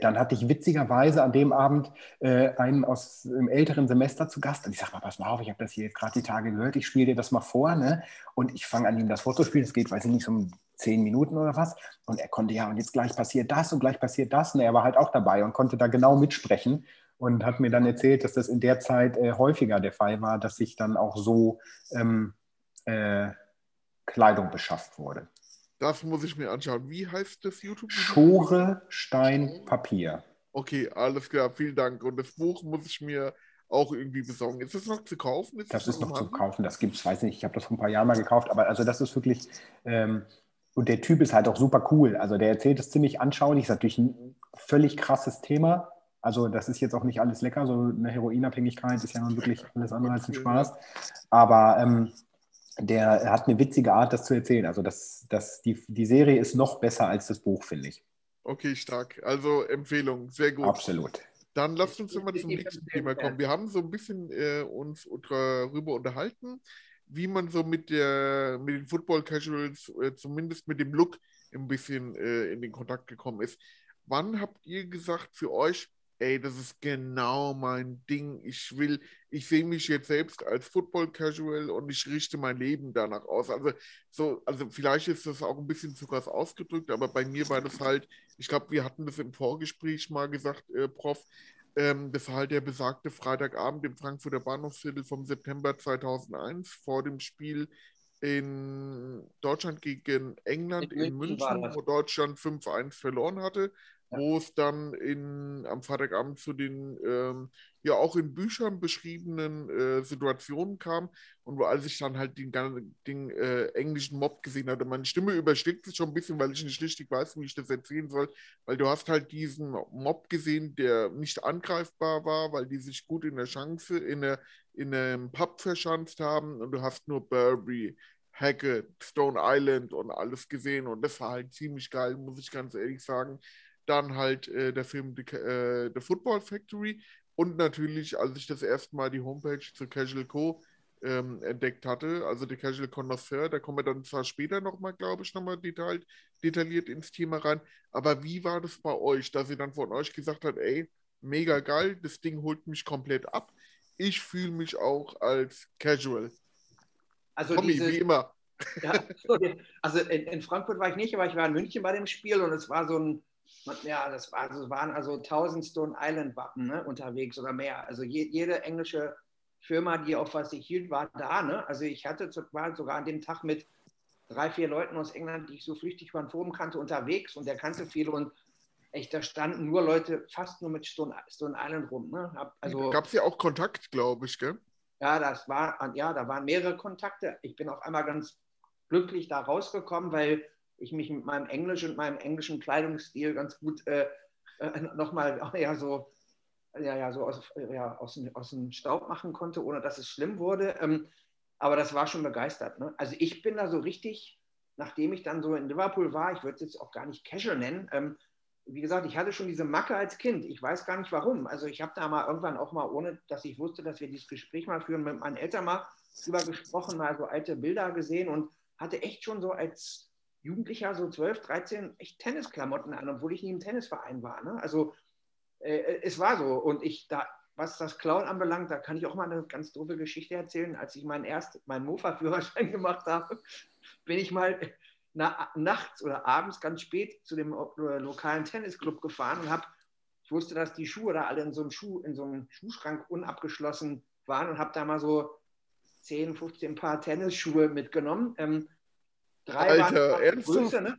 dann hatte ich witzigerweise an dem Abend äh, einen aus dem älteren Semester zu Gast. Und ich sage mal, pass mal auf, ich habe das hier jetzt gerade die Tage gehört, ich spiele dir das mal vor. Ne? Und ich fange an ihm das vorzuspielen. Es geht, weiß ich nicht, so um zehn Minuten oder was. Und er konnte ja, und jetzt gleich passiert das und gleich passiert das. Und er war halt auch dabei und konnte da genau mitsprechen und hat mir dann erzählt, dass das in der Zeit äh, häufiger der Fall war, dass sich dann auch so ähm, äh, Kleidung beschafft wurde. Das muss ich mir anschauen. Wie heißt das YouTube? Schore, Stein, Papier. Okay, alles klar, vielen Dank. Und das Buch muss ich mir auch irgendwie besorgen. Ist das noch zu kaufen? Ist das, das ist noch zu kaufen, das gibt es, weiß nicht, ich habe das vor ein paar Jahren mal gekauft, aber also das ist wirklich, ähm, und der Typ ist halt auch super cool. Also der erzählt es ziemlich anschaulich, ist natürlich ein völlig krasses Thema. Also das ist jetzt auch nicht alles lecker, so eine Heroinabhängigkeit ist ja nun wirklich alles andere als ein Spaß. Aber ähm, der hat eine witzige Art, das zu erzählen. Also das, das, die, die Serie ist noch besser als das Buch, finde ich. Okay, stark. Also Empfehlung, sehr gut. Absolut. Dann lasst uns mal zum nächsten Thema kommen. Wir haben so ein bisschen äh, uns darüber unterhalten, wie man so mit, der, mit den Football Casuals, äh, zumindest mit dem Look, ein bisschen äh, in den Kontakt gekommen ist. Wann habt ihr gesagt für euch, ey, das ist genau mein Ding. Ich will, ich sehe mich jetzt selbst als Football Casual und ich richte mein Leben danach aus. Also, so, also vielleicht ist das auch ein bisschen zu krass ausgedrückt, aber bei mir war das halt, ich glaube, wir hatten das im Vorgespräch mal gesagt, äh, Prof, ähm, das war halt der besagte Freitagabend im Frankfurter Bahnhofsviertel vom September 2001 vor dem Spiel in Deutschland gegen England in, in München, München wo Deutschland 5-1 verloren hatte wo es dann in, am Freitagabend zu den ähm, ja auch in Büchern beschriebenen äh, Situationen kam und wo als ich dann halt den, den äh, englischen Mob gesehen hatte, meine Stimme übersteckt sich schon ein bisschen, weil ich nicht richtig weiß, wie ich das erzählen soll, weil du hast halt diesen Mob gesehen, der nicht angreifbar war, weil die sich gut in der Chance, in, der, in einem Pub verschanzt haben und du hast nur Burberry, Hackett, Stone Island und alles gesehen und das war halt ziemlich geil, muss ich ganz ehrlich sagen dann halt äh, der Film The, äh, The, Football Factory und natürlich, als ich das erste Mal die Homepage zu Casual Co. Ähm, entdeckt hatte, also die Casual Connoisseur, da kommen wir dann zwar später nochmal, glaube ich, nochmal detailliert, detailliert ins Thema rein, aber wie war das bei euch, dass ihr dann von euch gesagt habt, ey, mega geil, das Ding holt mich komplett ab, ich fühle mich auch als Casual. Also Tommy, diese, wie immer. Ja, also in, in, Frankfurt war ich nicht, aber ich war in München bei dem Spiel und es war so ein, ja, das war, also, waren also 1000 Stone Island Wappen ne, unterwegs oder mehr. Also je, jede englische Firma, die auf was ich hielt, war da. Ne? Also ich hatte war sogar an dem Tag mit drei, vier Leuten aus England, die ich so flüchtig beim Forum kannte, unterwegs und der kannte viele und echt, da standen nur Leute fast nur mit Stone, Stone Island rum. Ne? Also, Gab es ja auch Kontakt, glaube ich, gell? Ja, das war, ja, da waren mehrere Kontakte. Ich bin auch einmal ganz glücklich da rausgekommen, weil ich mich mit meinem Englisch und meinem englischen Kleidungsstil ganz gut äh, äh, nochmal ja, so, ja, ja, so aus, ja, aus, aus dem Staub machen konnte, ohne dass es schlimm wurde. Ähm, aber das war schon begeistert. Ne? Also ich bin da so richtig, nachdem ich dann so in Liverpool war, ich würde es jetzt auch gar nicht casual nennen, ähm, wie gesagt, ich hatte schon diese Macke als Kind. Ich weiß gar nicht warum. Also ich habe da mal irgendwann auch mal, ohne dass ich wusste, dass wir dieses Gespräch mal führen, mit meinen Eltern mal drüber gesprochen, mal so alte Bilder gesehen und hatte echt schon so als Jugendlicher, so 12, 13, echt Tennisklamotten an, obwohl ich nie im Tennisverein war. Ne? Also äh, es war so. Und ich da, was das Klauen anbelangt, da kann ich auch mal eine ganz doofe Geschichte erzählen. Als ich meinen erst meinen Mofa-Führerschein gemacht habe, bin ich mal na, nachts oder abends ganz spät zu dem äh, lokalen Tennisclub gefahren und habe, ich wusste, dass die Schuhe da alle in so einem Schuh, in so einem Schuhschrank unabgeschlossen waren und habe da mal so 10, 15 Paar Tennisschuhe mitgenommen. Ähm, Drei Alter, waren Größe, ne?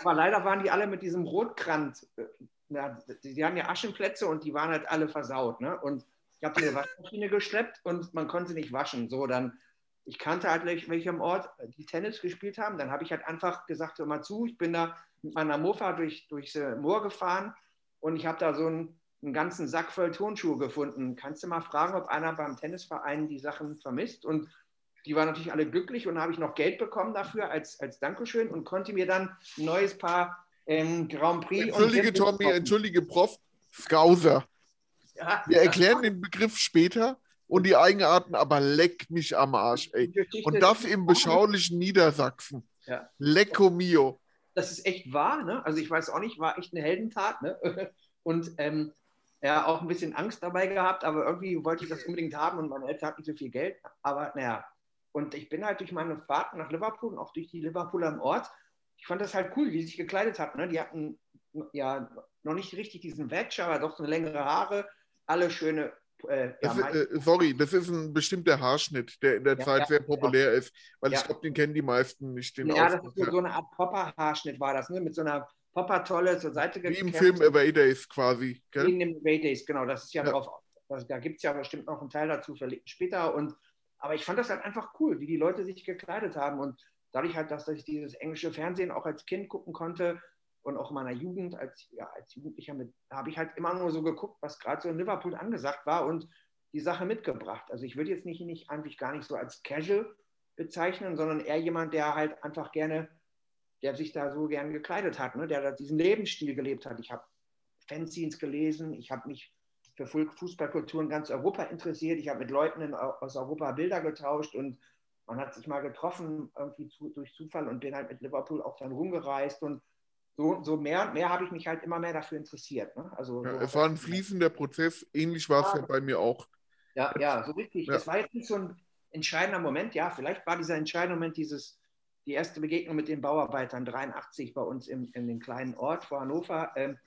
Aber leider waren die alle mit diesem Rotkranz. Äh, ja, die, die haben ja Aschenplätze und die waren halt alle versaut. Ne? Und ich habe die eine Waschmaschine geschleppt und man konnte sie nicht waschen. So, dann, ich kannte halt welche am Ort, die Tennis gespielt haben. Dann habe ich halt einfach gesagt, hör mal zu, ich bin da mit meiner Mofa durch, durchs Moor gefahren und ich habe da so einen, einen ganzen Sack voll Turnschuhe gefunden. Kannst du mal fragen, ob einer beim Tennisverein die Sachen vermisst? Und die waren natürlich alle glücklich und habe ich noch Geld bekommen dafür als, als Dankeschön und konnte mir dann ein neues Paar ähm, Grand Prix. Entschuldige, Tommy, entschuldige, Prof. Scouser. Ja, Wir erklären den Begriff später und die Eigenarten, aber leck mich am Arsch, ey. Und das im beschaulichen Niedersachsen. Ja. Lecco mio. Das ist echt wahr, ne? Also ich weiß auch nicht, war echt eine Heldentat, ne? Und ähm, ja, auch ein bisschen Angst dabei gehabt, aber irgendwie wollte ich das unbedingt haben und meine Eltern hatten nicht so viel Geld. Aber naja, und ich bin halt durch meine Fahrten nach Liverpool und auch durch die Liverpooler im Ort, ich fand das halt cool, wie sie sich gekleidet hatten. Ne? Die hatten ja noch nicht richtig diesen Wedge, aber doch so eine längere Haare, alle schöne. Äh, ja, das, äh, sorry, das ist ein bestimmter Haarschnitt, der in der ja, Zeit ja, sehr populär ist, weil ich glaube, den kennen die meisten nicht. Den ja, das ist so, eine Art Popper-Haarschnitt war das, ne? mit so einer Popper-Tolle zur Seite Wie im Film Away Days quasi. Gell? Wie in dem Away Days, genau, das ist ja, drauf. Also, da gibt es ja bestimmt noch einen Teil dazu später und aber ich fand das halt einfach cool, wie die Leute sich gekleidet haben. Und dadurch halt, dass ich dieses englische Fernsehen auch als Kind gucken konnte und auch in meiner Jugend, als, ja, als Jugendlicher, habe ich halt immer nur so geguckt, was gerade so in Liverpool angesagt war und die Sache mitgebracht. Also ich würde jetzt nicht, nicht eigentlich gar nicht so als Casual bezeichnen, sondern eher jemand, der halt einfach gerne, der sich da so gern gekleidet hat, ne? der da diesen Lebensstil gelebt hat. Ich habe Fanzines gelesen, ich habe mich für Fußballkultur in ganz Europa interessiert. Ich habe mit Leuten in, aus Europa Bilder getauscht und man hat sich mal getroffen, irgendwie zu, durch Zufall und bin halt mit Liverpool auch dann rumgereist und so, so mehr und mehr habe ich mich halt immer mehr dafür interessiert. Ne? Also, ja, so es war ein fließender Prozess, ähnlich war es ja, ja bei mir auch. Ja, ja, so richtig. Ja. Es war jetzt nicht so ein entscheidender Moment, ja, vielleicht war dieser entscheidende Moment dieses, die erste Begegnung mit den Bauarbeitern 83 bei uns im, in dem kleinen Ort vor Hannover, ähm,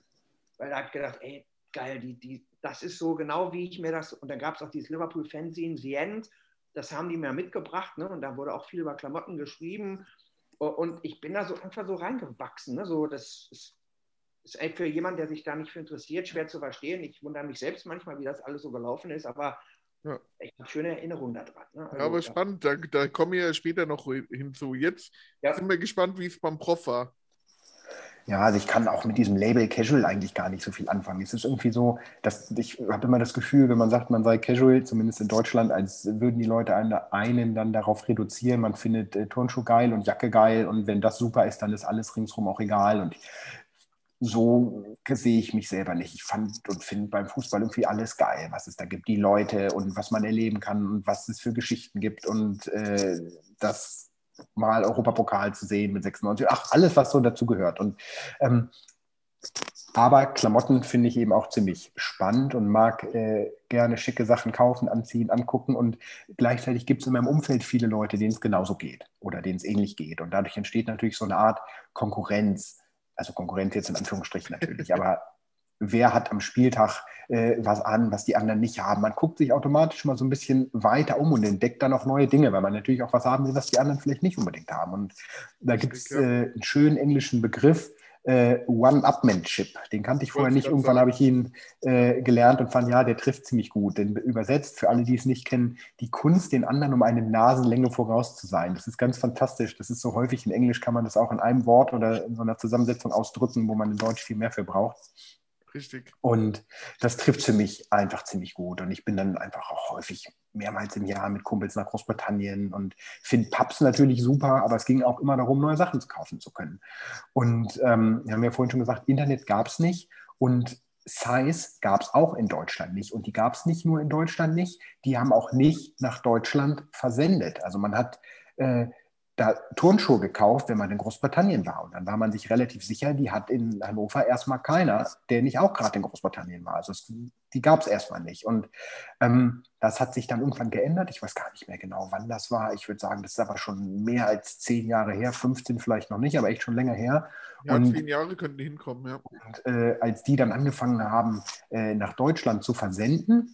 weil da habe ich gedacht, ey, geil, die, die, das ist so genau, wie ich mir das, und dann gab es auch dieses Liverpool-Fanzine, The End, das haben die mir mitgebracht, ne? und da wurde auch viel über Klamotten geschrieben, und ich bin da so einfach so reingewachsen, ne? so, das ist, ist für jemanden, der sich da nicht für interessiert, schwer zu verstehen. Ich wundere mich selbst manchmal, wie das alles so gelaufen ist, aber ja. ich habe schöne Erinnerungen daran. Ne? Also, ja, aber spannend, da, da kommen wir ja später noch hinzu. Jetzt ja. sind wir gespannt, wie es beim Prof war. Ja, also ich kann auch mit diesem Label Casual eigentlich gar nicht so viel anfangen. Es ist irgendwie so, dass ich habe immer das Gefühl, wenn man sagt, man sei Casual, zumindest in Deutschland, als würden die Leute einen, dann darauf reduzieren. Man findet äh, Turnschuh geil und Jacke geil und wenn das super ist, dann ist alles ringsrum auch egal. Und so sehe ich mich selber nicht. Ich fand und finde beim Fußball irgendwie alles geil, was es da gibt, die Leute und was man erleben kann und was es für Geschichten gibt und äh, das mal Europapokal zu sehen mit 96. Ach, alles, was so dazu gehört. Und, ähm, aber Klamotten finde ich eben auch ziemlich spannend und mag äh, gerne schicke Sachen kaufen, anziehen, angucken. Und gleichzeitig gibt es in meinem Umfeld viele Leute, denen es genauso geht oder denen es ähnlich geht. Und dadurch entsteht natürlich so eine Art Konkurrenz. Also Konkurrenz jetzt in Anführungsstrichen natürlich, aber wer hat am Spieltag äh, was an, was die anderen nicht haben. Man guckt sich automatisch mal so ein bisschen weiter um und entdeckt dann auch neue Dinge, weil man natürlich auch was haben will, was die anderen vielleicht nicht unbedingt haben. Und da gibt es äh, einen schönen englischen Begriff, äh, One-Upmanship. Den kannte ich vorher nicht. Irgendwann habe ich ihn äh, gelernt und fand, ja, der trifft ziemlich gut. Denn übersetzt, für alle, die es nicht kennen, die Kunst, den anderen um eine Nasenlänge voraus zu sein. Das ist ganz fantastisch. Das ist so häufig in Englisch, kann man das auch in einem Wort oder in so einer Zusammensetzung ausdrücken, wo man in Deutsch viel mehr für braucht. Richtig. Und das trifft für mich einfach ziemlich gut. Und ich bin dann einfach auch häufig mehrmals im Jahr mit Kumpels nach Großbritannien und finde Pubs natürlich super, aber es ging auch immer darum, neue Sachen kaufen zu können. Und ähm, wir haben ja vorhin schon gesagt, Internet gab es nicht und Size gab es auch in Deutschland nicht. Und die gab es nicht nur in Deutschland nicht, die haben auch nicht nach Deutschland versendet. Also man hat äh, da Turnschuhe gekauft, wenn man in Großbritannien war. Und dann war man sich relativ sicher, die hat in Hannover erstmal keiner, der nicht auch gerade in Großbritannien war. Also es, die gab es erstmal nicht. Und ähm, das hat sich dann irgendwann geändert. Ich weiß gar nicht mehr genau, wann das war. Ich würde sagen, das ist aber schon mehr als zehn Jahre her, 15 vielleicht noch nicht, aber echt schon länger her. Ja, und, zehn Jahre könnten hinkommen, ja. Und äh, als die dann angefangen haben, äh, nach Deutschland zu versenden,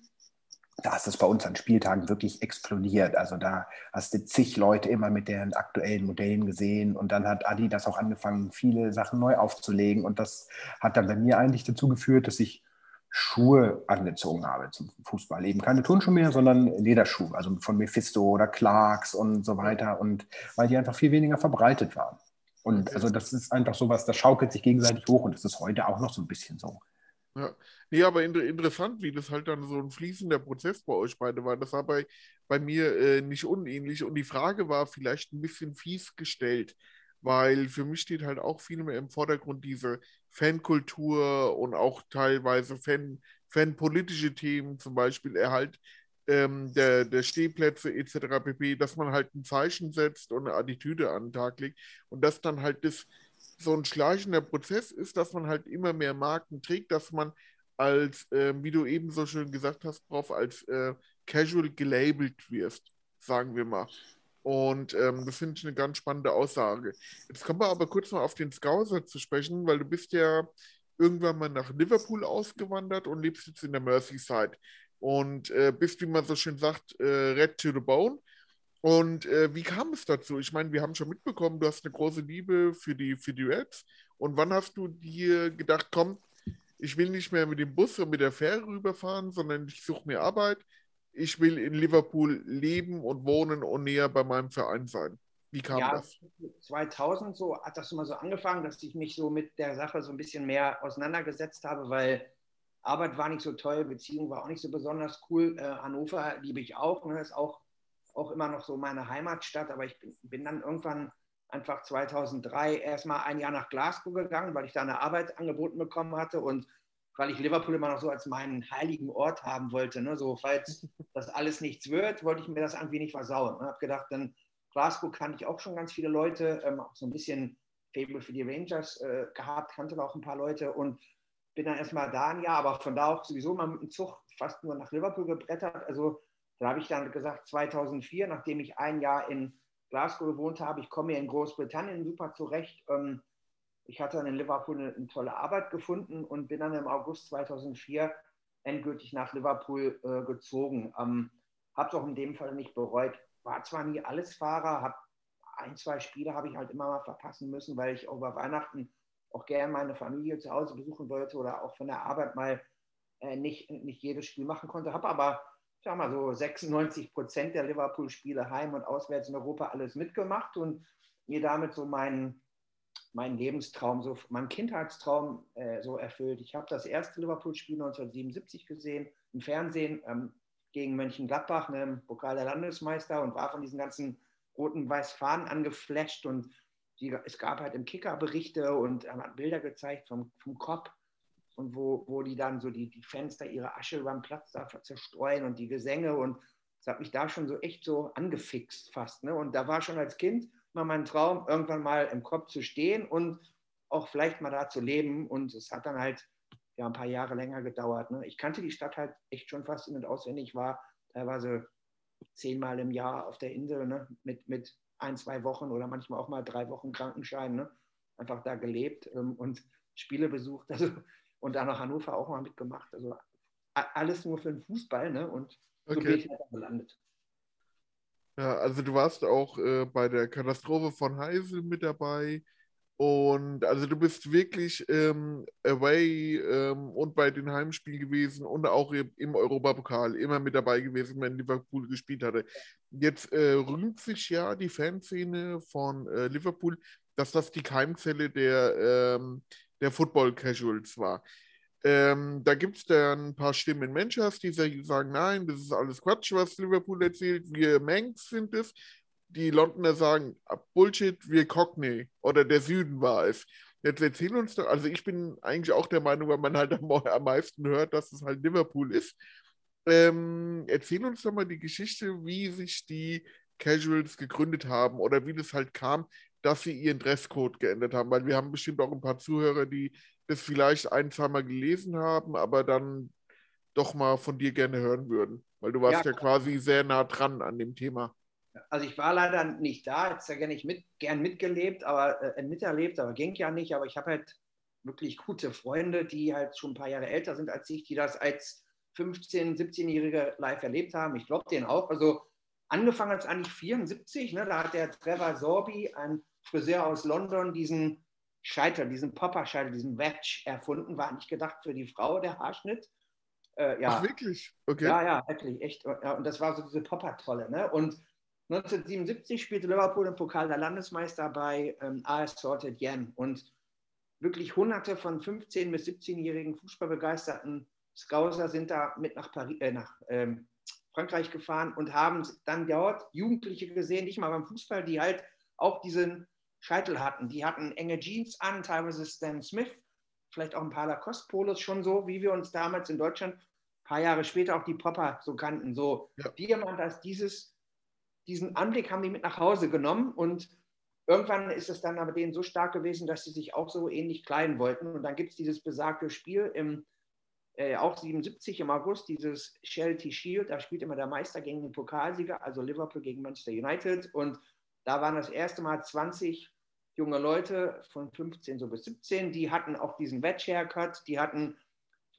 da ist es bei uns an Spieltagen wirklich explodiert. Also da hast du zig Leute immer mit den aktuellen Modellen gesehen und dann hat Adi das auch angefangen, viele Sachen neu aufzulegen und das hat dann bei mir eigentlich dazu geführt, dass ich Schuhe angezogen habe zum Fußball. Eben keine Turnschuhe mehr, sondern Lederschuhe, also von Mephisto oder Clarks und so weiter und weil die einfach viel weniger verbreitet waren. Und also das ist einfach so was, das schaukelt sich gegenseitig hoch und das ist heute auch noch so ein bisschen so. Ja, nee, aber inter interessant, wie das halt dann so ein fließender Prozess bei euch beide war. Das war bei, bei mir äh, nicht unähnlich. Und die Frage war vielleicht ein bisschen fies gestellt, weil für mich steht halt auch viel mehr im Vordergrund diese Fankultur und auch teilweise Fan, fanpolitische Themen, zum Beispiel Erhalt ähm, der, der Stehplätze etc. pp., dass man halt ein Zeichen setzt und eine Attitüde an den Tag legt und dass dann halt das so ein schleichender Prozess ist, dass man halt immer mehr Marken trägt, dass man als, äh, wie du eben so schön gesagt hast, Prof, als äh, casual gelabelt wirst, sagen wir mal. Und ähm, das finde ich eine ganz spannende Aussage. Jetzt kommen wir aber kurz mal auf den Scouser zu sprechen, weil du bist ja irgendwann mal nach Liverpool ausgewandert und lebst jetzt in der Merseyside. Und äh, bist, wie man so schön sagt, äh, red to the bone. Und äh, wie kam es dazu? Ich meine, wir haben schon mitbekommen, du hast eine große Liebe für die, für die Raps. Und wann hast du dir gedacht, komm, ich will nicht mehr mit dem Bus und mit der Fähre rüberfahren, sondern ich suche mir Arbeit. Ich will in Liverpool leben und wohnen und näher bei meinem Verein sein. Wie kam ja, das? 2000 so hat das immer so angefangen, dass ich mich so mit der Sache so ein bisschen mehr auseinandergesetzt habe, weil Arbeit war nicht so toll, Beziehung war auch nicht so besonders cool. Äh, Hannover liebe ich auch, ne, ist auch auch immer noch so meine Heimatstadt, aber ich bin, bin dann irgendwann einfach 2003 erstmal ein Jahr nach Glasgow gegangen, weil ich da eine Arbeit angeboten bekommen hatte und weil ich Liverpool immer noch so als meinen heiligen Ort haben wollte. Ne? So, falls das alles nichts wird, wollte ich mir das irgendwie nicht versauen. Ich ne? habe gedacht, dann Glasgow kannte ich auch schon ganz viele Leute, ähm, auch so ein bisschen Fable für die Rangers äh, gehabt, kannte auch ein paar Leute und bin dann erstmal da ein Jahr, aber von da auch sowieso mal mit dem Zug fast nur nach Liverpool gebrettert. Also da habe ich dann gesagt, 2004, nachdem ich ein Jahr in Glasgow gewohnt habe, ich komme hier in Großbritannien super zurecht. Ähm, ich hatte dann in Liverpool eine, eine, tolle Arbeit gefunden und bin dann im August 2004 endgültig nach Liverpool äh, gezogen. Ähm, habe es auch in dem Fall nicht bereut. War zwar nie alles Fahrer, habe ein, zwei Spiele habe ich halt immer mal verpassen müssen, weil ich über Weihnachten auch gerne meine Familie zu Hause besuchen wollte oder auch von der Arbeit mal äh, nicht, nicht jedes Spiel machen konnte. Habe aber sag mal so 96 Prozent der Liverpool-Spiele heim und auswärts in Europa alles mitgemacht und mir damit so meinen, meinen Lebenstraum, so meinen Kindheitstraum äh, so erfüllt. Ich habe das erste Liverpool-Spiel 1977 gesehen im Fernsehen ähm, gegen Mönchengladbach, ne, Pokal der Landesmeister und war von diesen ganzen roten weiß Fahnen angeflasht und die, es gab halt im Kicker Berichte und er hat Bilder gezeigt vom, vom Kopf und wo, wo die dann so die, die Fenster ihre Asche über den Platz da zerstreuen und die Gesänge und das hat mich da schon so echt so angefixt fast. Ne? Und da war schon als Kind mal mein Traum, irgendwann mal im Kopf zu stehen und auch vielleicht mal da zu leben. Und es hat dann halt ja ein paar Jahre länger gedauert. Ne? Ich kannte die Stadt halt echt schon fast in- und auswendig. War teilweise zehnmal im Jahr auf der Insel ne? mit, mit ein, zwei Wochen oder manchmal auch mal drei Wochen Krankenschein. Ne? Einfach da gelebt ähm, und Spiele besucht. Also und da nach Hannover auch mal mitgemacht. Also alles nur für den Fußball, ne? Und so okay. bin ich halt gelandet. Ja, also du warst auch äh, bei der Katastrophe von Heisel mit dabei. Und also du bist wirklich ähm, away ähm, und bei den Heimspielen gewesen und auch im Europapokal immer mit dabei gewesen, wenn Liverpool gespielt hatte. Jetzt äh, rühmt sich ja die Fanszene von äh, Liverpool, dass das die Keimzelle der ähm, der Football Casuals war. Ähm, da gibt es dann ein paar Stimmen in Manchester, die sagen, nein, das ist alles Quatsch, was Liverpool erzählt, wir Manx sind es. Die Londoner sagen, ah, Bullshit, wir Cockney oder der Süden war es. Jetzt erzähl uns doch, also ich bin eigentlich auch der Meinung, weil man halt am, am meisten hört, dass es halt Liverpool ist. Ähm, erzähl uns doch mal die Geschichte, wie sich die Casuals gegründet haben oder wie das halt kam, dass sie ihren Dresscode geändert haben, weil wir haben bestimmt auch ein paar Zuhörer, die das vielleicht ein, zweimal gelesen haben, aber dann doch mal von dir gerne hören würden, weil du warst ja, ja quasi sehr nah dran an dem Thema. Also ich war leider nicht da, hätte ja gerne mit, gern mitgelebt, aber äh, miterlebt, aber ging ja nicht. Aber ich habe halt wirklich gute Freunde, die halt schon ein paar Jahre älter sind als ich, die das als 15-, 17-Jährige live erlebt haben. Ich glaube denen auch. Also angefangen als eigentlich 74, ne, da hat der Trevor Sorby, ein Friseur aus London diesen Scheiter, diesen Popper-Scheiter, diesen Wedge erfunden. War nicht gedacht für die Frau, der Haarschnitt. Äh, ja. Ach, wirklich? Okay. Ja, ja, wirklich, echt. Ja, und das war so diese Popper-Tolle. Ne? Und 1977 spielte Liverpool im Pokal der Landesmeister bei ähm, AS Sorted Yen. Und wirklich hunderte von 15- bis 17-jährigen Fußballbegeisterten Scouser sind da mit nach, Paris, äh, nach ähm, Frankreich gefahren und haben dann dort Jugendliche gesehen, nicht mal beim Fußball, die halt auch diesen Scheitel hatten. Die hatten enge Jeans an, teilweise Stan Smith, vielleicht auch ein paar Lacoste-Polos, schon so, wie wir uns damals in Deutschland ein paar Jahre später auch die Popper so kannten. So, ja. haben das, dieses, diesen Anblick haben die mit nach Hause genommen und irgendwann ist es dann aber denen so stark gewesen, dass sie sich auch so ähnlich kleiden wollten. Und dann gibt es dieses besagte Spiel im äh, auch 77 im August, dieses Charity Shield, da spielt immer der Meister gegen den Pokalsieger, also Liverpool gegen Manchester United. Und da waren das erste Mal 20 junge Leute von 15 so bis 17, die hatten auch diesen Wedge-Haircut, die hatten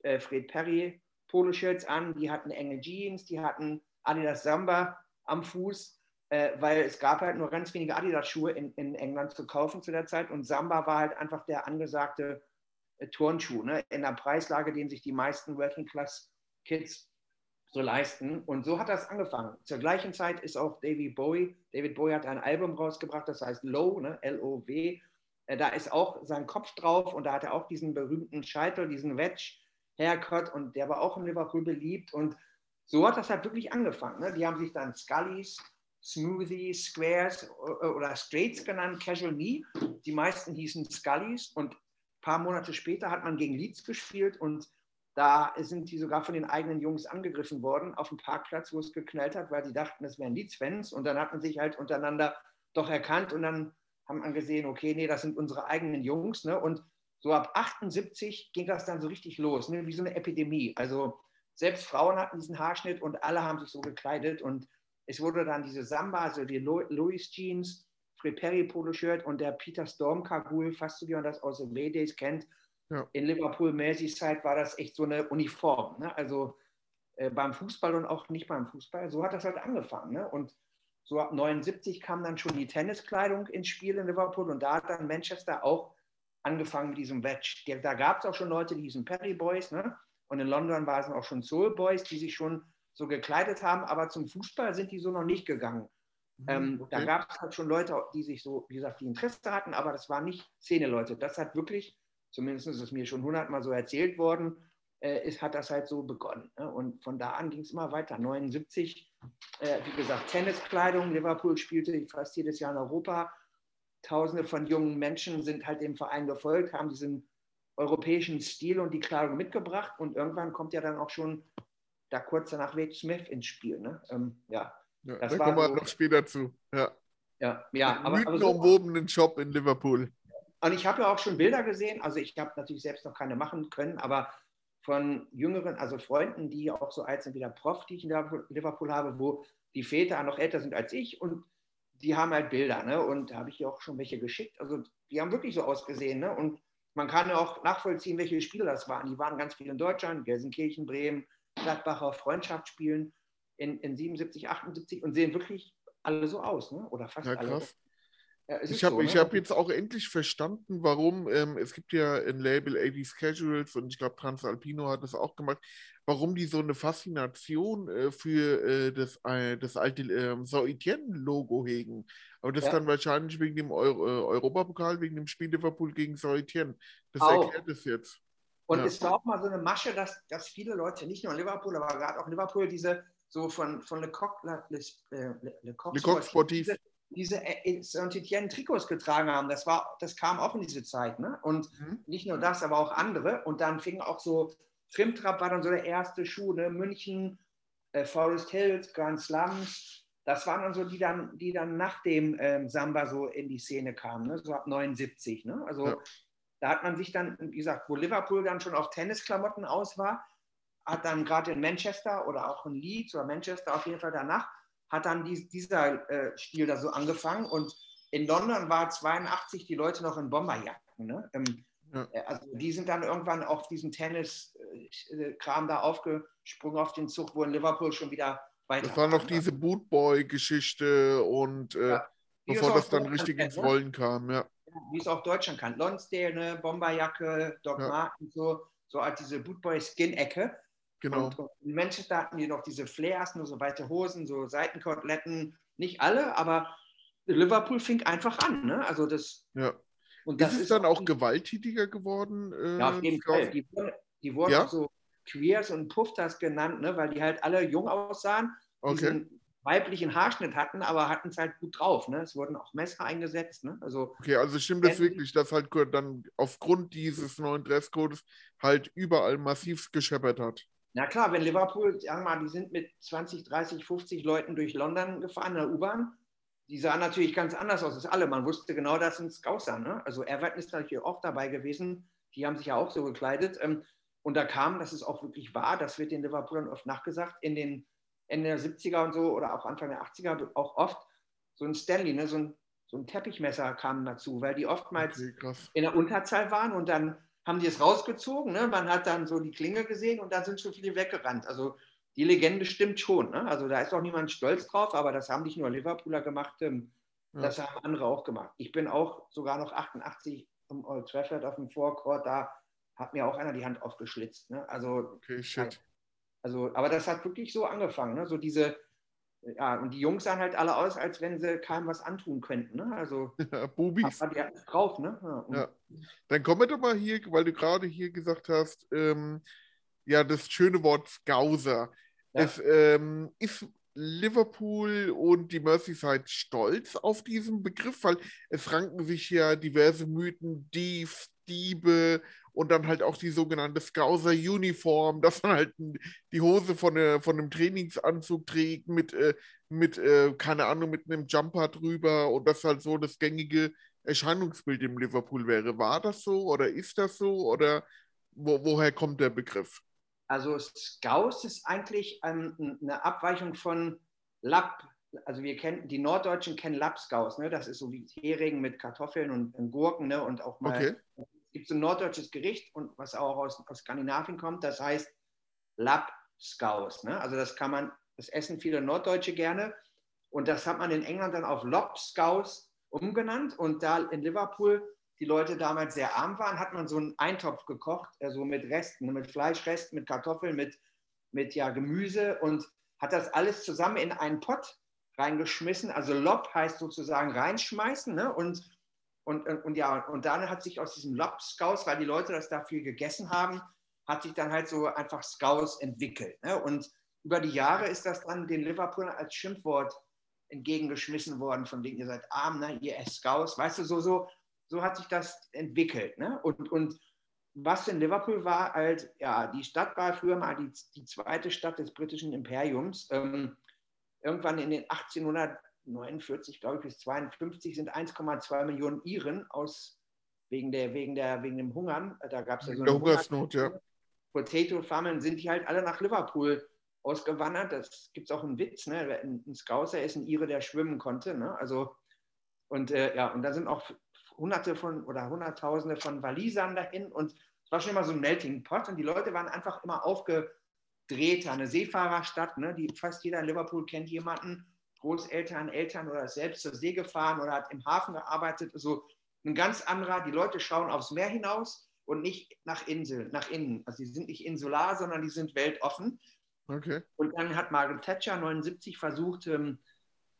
äh, Fred Perry Poloshirts an, die hatten enge Jeans, die hatten Adidas Samba am Fuß, äh, weil es gab halt nur ganz wenige Adidas-Schuhe in, in England zu kaufen zu der Zeit. Und Samba war halt einfach der angesagte äh, Turnschuh, ne? in der Preislage, den sich die meisten Working Class Kids so leisten. Und so hat das angefangen. Zur gleichen Zeit ist auch David Bowie, David Bowie hat ein Album rausgebracht, das heißt Low, ne? L-O-W. Äh, da ist auch sein Kopf drauf und da hat er auch diesen berühmten Scheitel, diesen Wedge-Haircut und der war auch in Liverpool beliebt. Und so hat das halt wirklich angefangen. Ne? Die haben sich dann Scullys, Smoothies, Squares äh, oder Straights genannt, Casual Knee. Die meisten hießen Scullys und paar Monate später hat man gegen Leeds gespielt und da sind die sogar von den eigenen Jungs angegriffen worden auf dem Parkplatz, wo es geknallt hat, weil die dachten, es wären Leeds-Fans. Und dann hat man sich halt untereinander doch erkannt und dann haben man gesehen, okay, nee, das sind unsere eigenen Jungs. Ne? Und so ab 78 ging das dann so richtig los, ne? wie so eine Epidemie. Also selbst Frauen hatten diesen Haarschnitt und alle haben sich so gekleidet. Und es wurde dann diese Samba, also die Louis Jeans, Fred Perry Polo-Shirt und der Peter Storm Kagul, fast so wie man das aus den Days kennt. Ja. In Liverpool Merseyside war das echt so eine Uniform. Ne? Also äh, beim Fußball und auch nicht beim Fußball. So hat das halt angefangen. Ne? Und so ab 79 kam dann schon die Tenniskleidung ins Spiel in Liverpool und da hat dann Manchester auch angefangen mit diesem Wedge. Da gab es auch schon Leute, die hießen Perry Boys, ne? Und in London waren es auch schon Soul Boys, die sich schon so gekleidet haben, aber zum Fußball sind die so noch nicht gegangen. Mhm, ähm, okay. Da gab es halt schon Leute, die sich so, wie gesagt, die Interesse hatten, aber das waren nicht Szene-Leute. Das hat wirklich, zumindest ist es mir schon hundertmal so erzählt worden, äh, ist, hat das halt so begonnen. Ne? Und von da an ging es immer weiter. 79, äh, wie gesagt, Tenniskleidung. Liverpool spielte fast jedes Jahr in Europa. Tausende von jungen Menschen sind halt dem Verein gefolgt, haben diesen europäischen Stil und die Kleidung mitgebracht. Und irgendwann kommt ja dann auch schon da kurz danach Wade Smith ins Spiel. Ne? Ähm, ja, ja, da kommen wir so, noch später zu. Ja, ja, ja aber, aber so, umwobenen Job in Liverpool. Und ich habe ja auch schon Bilder gesehen. Also ich habe natürlich selbst noch keine machen können, aber von jüngeren, also Freunden, die auch so alt sind wie der Prof, die ich in Liverpool habe, wo die Väter noch älter sind als ich und die haben halt Bilder, ne? Und da habe ich ja auch schon welche geschickt. Also die haben wirklich so ausgesehen, ne? Und man kann ja auch nachvollziehen, welche Spiele das waren. Die waren ganz viel in Deutschland, Gelsenkirchen, Bremen, Gladbacher Freundschaftsspielen in, in 77, 78 und sehen wirklich alle so aus, ne? oder fast ja, alle. Ja, ich habe so, ne? hab jetzt auch endlich verstanden, warum, ähm, es gibt ja ein Label 80s Casuals und ich glaube Transalpino hat das auch gemacht, warum die so eine Faszination äh, für äh, das, äh, das alte äh, Saint-Etienne-Logo hegen. Aber das ja. dann wahrscheinlich wegen dem Euro, äh, Europapokal, wegen dem Spiel Liverpool gegen Saint-Etienne. Das auch. erklärt es jetzt. Und ja. es war auch mal so eine Masche, dass, dass viele Leute, nicht nur in Liverpool, aber gerade auch in Liverpool, diese so von, von Le Coq, Le, Le, Le, Coq, Le Coq Sportif. Diese, diese äh, Saint-Etienne-Trikots getragen haben. Das, war, das kam auch in diese Zeit. Ne? Und mhm. nicht nur das, aber auch andere. Und dann fing auch so, Trimtrap war dann so der erste Schuh, ne? München, äh, Forest Hills, Grand Slums. Das waren dann so, die dann, die dann nach dem ähm, Samba so in die Szene kamen, ne? so ab 79. Ne? Also ja. da hat man sich dann, wie gesagt, wo Liverpool dann schon auf Tennisklamotten aus war, hat dann gerade in Manchester oder auch in Leeds oder Manchester auf jeden Fall danach, hat dann dies, dieser äh, Stil da so angefangen. Und in London war 82 die Leute noch in Bomberjacken. Ne? Ähm, ja. Äh, also die sind dann irgendwann auf diesen Tennis-Kram da aufgesprungen auf den Zug, wo in Liverpool schon wieder weiter. Das war noch diese Bootboy-Geschichte und äh, ja. bevor das dann richtig ins ne? Rollen kam, ja. Wie es auch Deutschland kann. Lonsdale, ne? Bomberjacke, Doc ja. Marten, so, so als diese Bootboy-Skin-Ecke. Genau. Und in Manchester hatten die noch diese Flares, nur so weite Hosen, so Seitenkoteletten. Nicht alle, aber Liverpool fing einfach an. Ne? Also das. Ja. Und ist das es ist dann auch die- gewalttätiger geworden? Äh, Ja, auf jeden? Fall. Die wurden, die wurden Ja? auch so Queers und Pufters genannt, ne? weil die halt alle jung aussahen, Okay. diesen weiblichen Haarschnitt hatten, aber hatten es halt gut drauf. Ne? Es wurden auch Messer eingesetzt. Ne? Also Okay, also stimmt das wirklich, dass halt dann aufgrund dieses neuen Dresscodes halt überall massiv gescheppert hat? Na klar, wenn Liverpool, sagen wir mal, die sind mit 20, 30, 50 Leuten durch London gefahren, in der U-Bahn, die sahen natürlich ganz anders aus als alle. Man wusste genau, das sind Scouser. Ne? Also Everton ist natürlich auch dabei gewesen. Die haben sich ja auch so gekleidet. Ähm, Und da kam, das ist auch wirklich wahr, das wird den Liverpoolern oft nachgesagt, in den Ende der 70er und so oder auch Anfang der 80er auch oft so ein Stanley, ne? so, ein, so ein Teppichmesser kam dazu, weil die oftmals Okay, in der Unterzahl waren und dann haben die es rausgezogen. Ne? Man hat dann so die Klinge gesehen und dann sind schon viele weggerannt. Also die Legende stimmt schon. Ne? Also da ist auch niemand stolz drauf, aber das haben nicht nur Liverpooler gemacht, ähm, Ja. das haben andere auch gemacht. Ich bin auch sogar noch 88 im Old Trafford auf dem Forecourt, da hat mir auch einer die Hand aufgeschlitzt. Ne? Also, Okay, shit. also, aber das hat wirklich so angefangen. Ne? So diese, ja, und die Jungs sahen halt alle aus, als wenn sie keinem was antun könnten. Ne? Also, Bubis. aber die hatten es drauf. Ne? Ja, Ja. Dann kommen wir doch mal hier, weil du gerade hier gesagt hast, ähm, ja, das schöne Wort Scouser. Ja. Es, ähm, ist Liverpool und die Merseyside stolz auf diesen Begriff, weil es ranken sich ja diverse Mythen, Diebs, Diebe und dann halt auch die sogenannte Scouser-Uniform, dass man halt die Hose von, äh, von einem Trainingsanzug trägt mit, äh, mit äh, keine Ahnung, mit einem Jumper drüber und das halt so das gängige Erscheinungsbild im Liverpool wäre. War das so oder ist das so oder wo, woher kommt der Begriff? Also Scouts ist eigentlich ähm, eine Abweichung von Lapp. Also wir kennen, die Norddeutschen kennen Lappscouts, ne? Das ist so wie Hering mit Kartoffeln und, und Gurken, ne? Und auch mal Okay. Es gibt so ein norddeutsches Gericht und was auch aus, aus Skandinavien kommt, das heißt Lappscouts. Ne? Also das kann man, das essen viele Norddeutsche gerne. Und das hat man in England dann auf Lobscouse umgenannt. Und da in Liverpool die Leute damals sehr arm waren, hat man so einen Eintopf gekocht, also mit Resten, mit Fleischresten, mit Kartoffeln, mit, mit ja, Gemüse und hat das alles zusammen in einen Pott reingeschmissen. Also Lob heißt sozusagen reinschmeißen. Ne? Und, und, und, und ja, und dann hat sich aus diesem Lobscouse, weil die Leute das da viel gegessen haben, hat sich dann halt so einfach Scouse entwickelt. Ne? Und über die Jahre ist das dann den Liverpoolern als Schimpfwort entgegengeschmissen worden, von wegen, ihr seid arm, ne? ihr esst Scouse. Weißt du, so, so, so hat sich das entwickelt. Ne? Und, und was in Liverpool war, halt, ja, die Stadt war früher mal die, die zweite Stadt des britischen Imperiums. Ähm, irgendwann in den 1849, glaube ich, bis 52 sind 1,2 Millionen Iren aus wegen der wegen der wegen dem Hungern. Da gab es ja so eine Hungersnot, ja. Potato Famine sind die halt alle nach Liverpool ausgewandert. Das gibt es auch einen Witz, ne? Ein, ein Scouser ist ein Ire, der schwimmen konnte. Ne? Also, und äh, ja, und da sind auch hunderte von oder hunderttausende von Walisern dahin und es war schon immer so ein Melting Pot und die Leute waren einfach immer aufgedreht. Eine Seefahrerstadt, ne? die fast jeder in Liverpool kennt jemanden, Großeltern, Eltern oder ist selbst zur See gefahren oder hat im Hafen gearbeitet. Also ein ganz anderer, die Leute schauen aufs Meer hinaus und nicht nach Insel, nach innen. Also die sind nicht insular, sondern die sind weltoffen. Okay. Und dann hat Margaret Thatcher 79 versucht, ähm,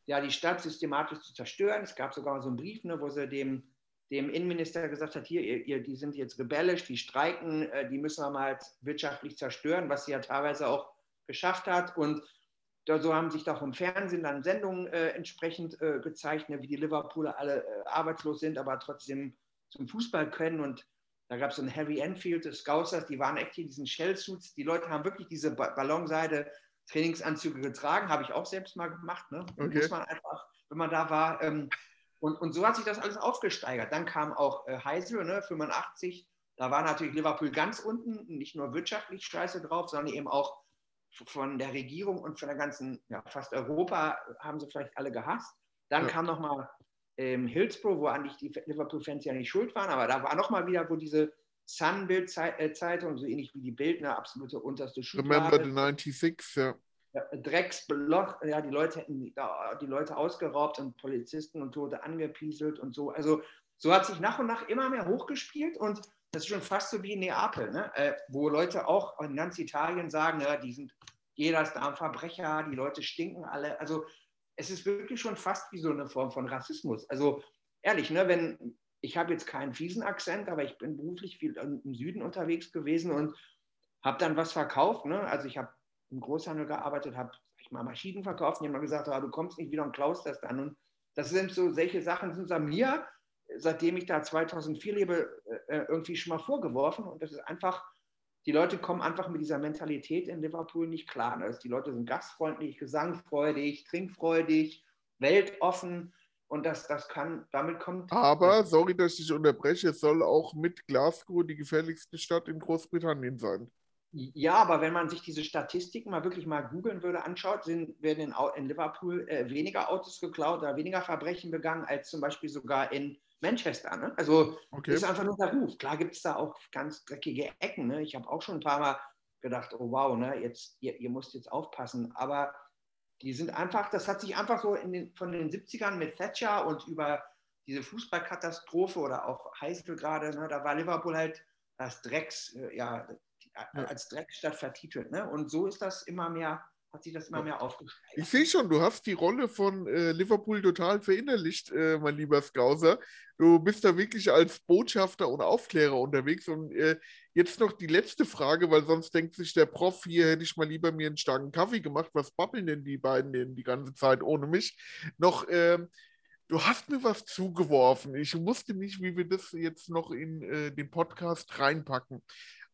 ja, die Stadt systematisch zu zerstören. Es gab sogar so einen Brief, ne, wo sie dem, dem Innenminister gesagt hat, hier, ihr, ihr, die sind jetzt rebellisch, die streiken, äh, die müssen wir mal wirtschaftlich zerstören, was sie ja teilweise auch geschafft hat. Und da, so haben sich doch im Fernsehen dann Sendungen äh, entsprechend äh, gezeigt, ne, wie die Liverpooler alle äh, arbeitslos sind, aber trotzdem zum Fußball können. Und da gab es so einen Harry Enfield, des Scousers, die waren echt in diesen Shell-Suits. Die Leute haben wirklich diese ba Ballonseide Trainingsanzüge getragen, habe ich auch selbst mal gemacht. Ne? Okay. Muss man einfach, wenn man da war. Ähm, und, und so hat sich das alles aufgesteigert. Dann kam auch äh, Heisel, ne, 85. Da war natürlich Liverpool ganz unten, nicht nur wirtschaftlich scheiße drauf, sondern eben auch von der Regierung und von der ganzen, ja, fast Europa haben sie vielleicht alle gehasst. Dann Ja. kam nochmal ähm, Hillsborough, wo eigentlich die Liverpool-Fans ja nicht schuld waren, aber da war nochmal wieder, wo diese Sun-Bild-Zeitung, so ähnlich wie die Bild, eine absolute unterste Remember Schublade, the 96, ja. Drecksloch, ja, die Leute hätten die Leute ausgeraubt und Polizisten und Tote angepieselt und so. Also so hat sich nach und nach immer mehr hochgespielt und das ist schon fast so wie in Neapel, ne? äh, wo Leute auch in ganz Italien sagen, ja, die sind, jeder ist da ein Verbrecher, die Leute stinken alle. Also es ist wirklich schon fast wie so eine Form von Rassismus. Also ehrlich, ne, wenn, ich habe jetzt keinen fiesen Akzent, aber ich bin beruflich viel im Süden unterwegs gewesen und habe dann was verkauft. Ne? Also ich habe im Großhandel gearbeitet, habe mal Maschinen verkauft und jemand gesagt, ah, du kommst nicht wieder und klaust das dann. Und das sind so solche Sachen, sind an mir, seitdem ich da 2004 lebe, äh, irgendwie schon mal vorgeworfen. Und das ist einfach, die Leute kommen einfach mit dieser Mentalität in Liverpool nicht klar. Ne? Die Leute sind gastfreundlich, gesangfreudig, trinkfreudig, weltoffen. Und das, das kann, damit kommt. Aber, sorry, dass ich dich unterbreche, es soll auch mit Glasgow die gefährlichste Stadt in Großbritannien sein. Ja, aber wenn man sich diese Statistiken mal wirklich mal googeln würde, anschaut, sind, werden in, in Liverpool äh, weniger Autos geklaut oder weniger Verbrechen begangen als zum Beispiel sogar in Manchester. Ne? Also okay. ist einfach nur der Ruf. Klar gibt es da auch ganz dreckige Ecken. Ne? Ich habe auch schon ein paar Mal gedacht, oh wow, ne, jetzt, ihr, ihr müsst jetzt aufpassen. Aber die sind einfach, das hat sich einfach so den, von den 70ern mit Thatcher und über diese Fußballkatastrophe oder auch Heißel gerade, ne, da war Liverpool halt das Drecks, äh, ja, als Dreckstadt vertitelt. Ne? Und so ist das immer mehr, hat sich das immer mehr aufgesteigert. Ich sehe schon, du hast die Rolle von äh, Liverpool total verinnerlicht, äh, mein lieber Skauser. Du bist da wirklich als Botschafter und Aufklärer unterwegs. Und äh, jetzt noch die letzte Frage, weil sonst denkt sich der Prof, hier hätte ich mal lieber mir einen starken Kaffee gemacht. Was babbeln denn die beiden denn die ganze Zeit ohne mich? Noch, ähm, du hast mir was zugeworfen. Ich wusste nicht, wie wir das jetzt noch in äh, den Podcast reinpacken.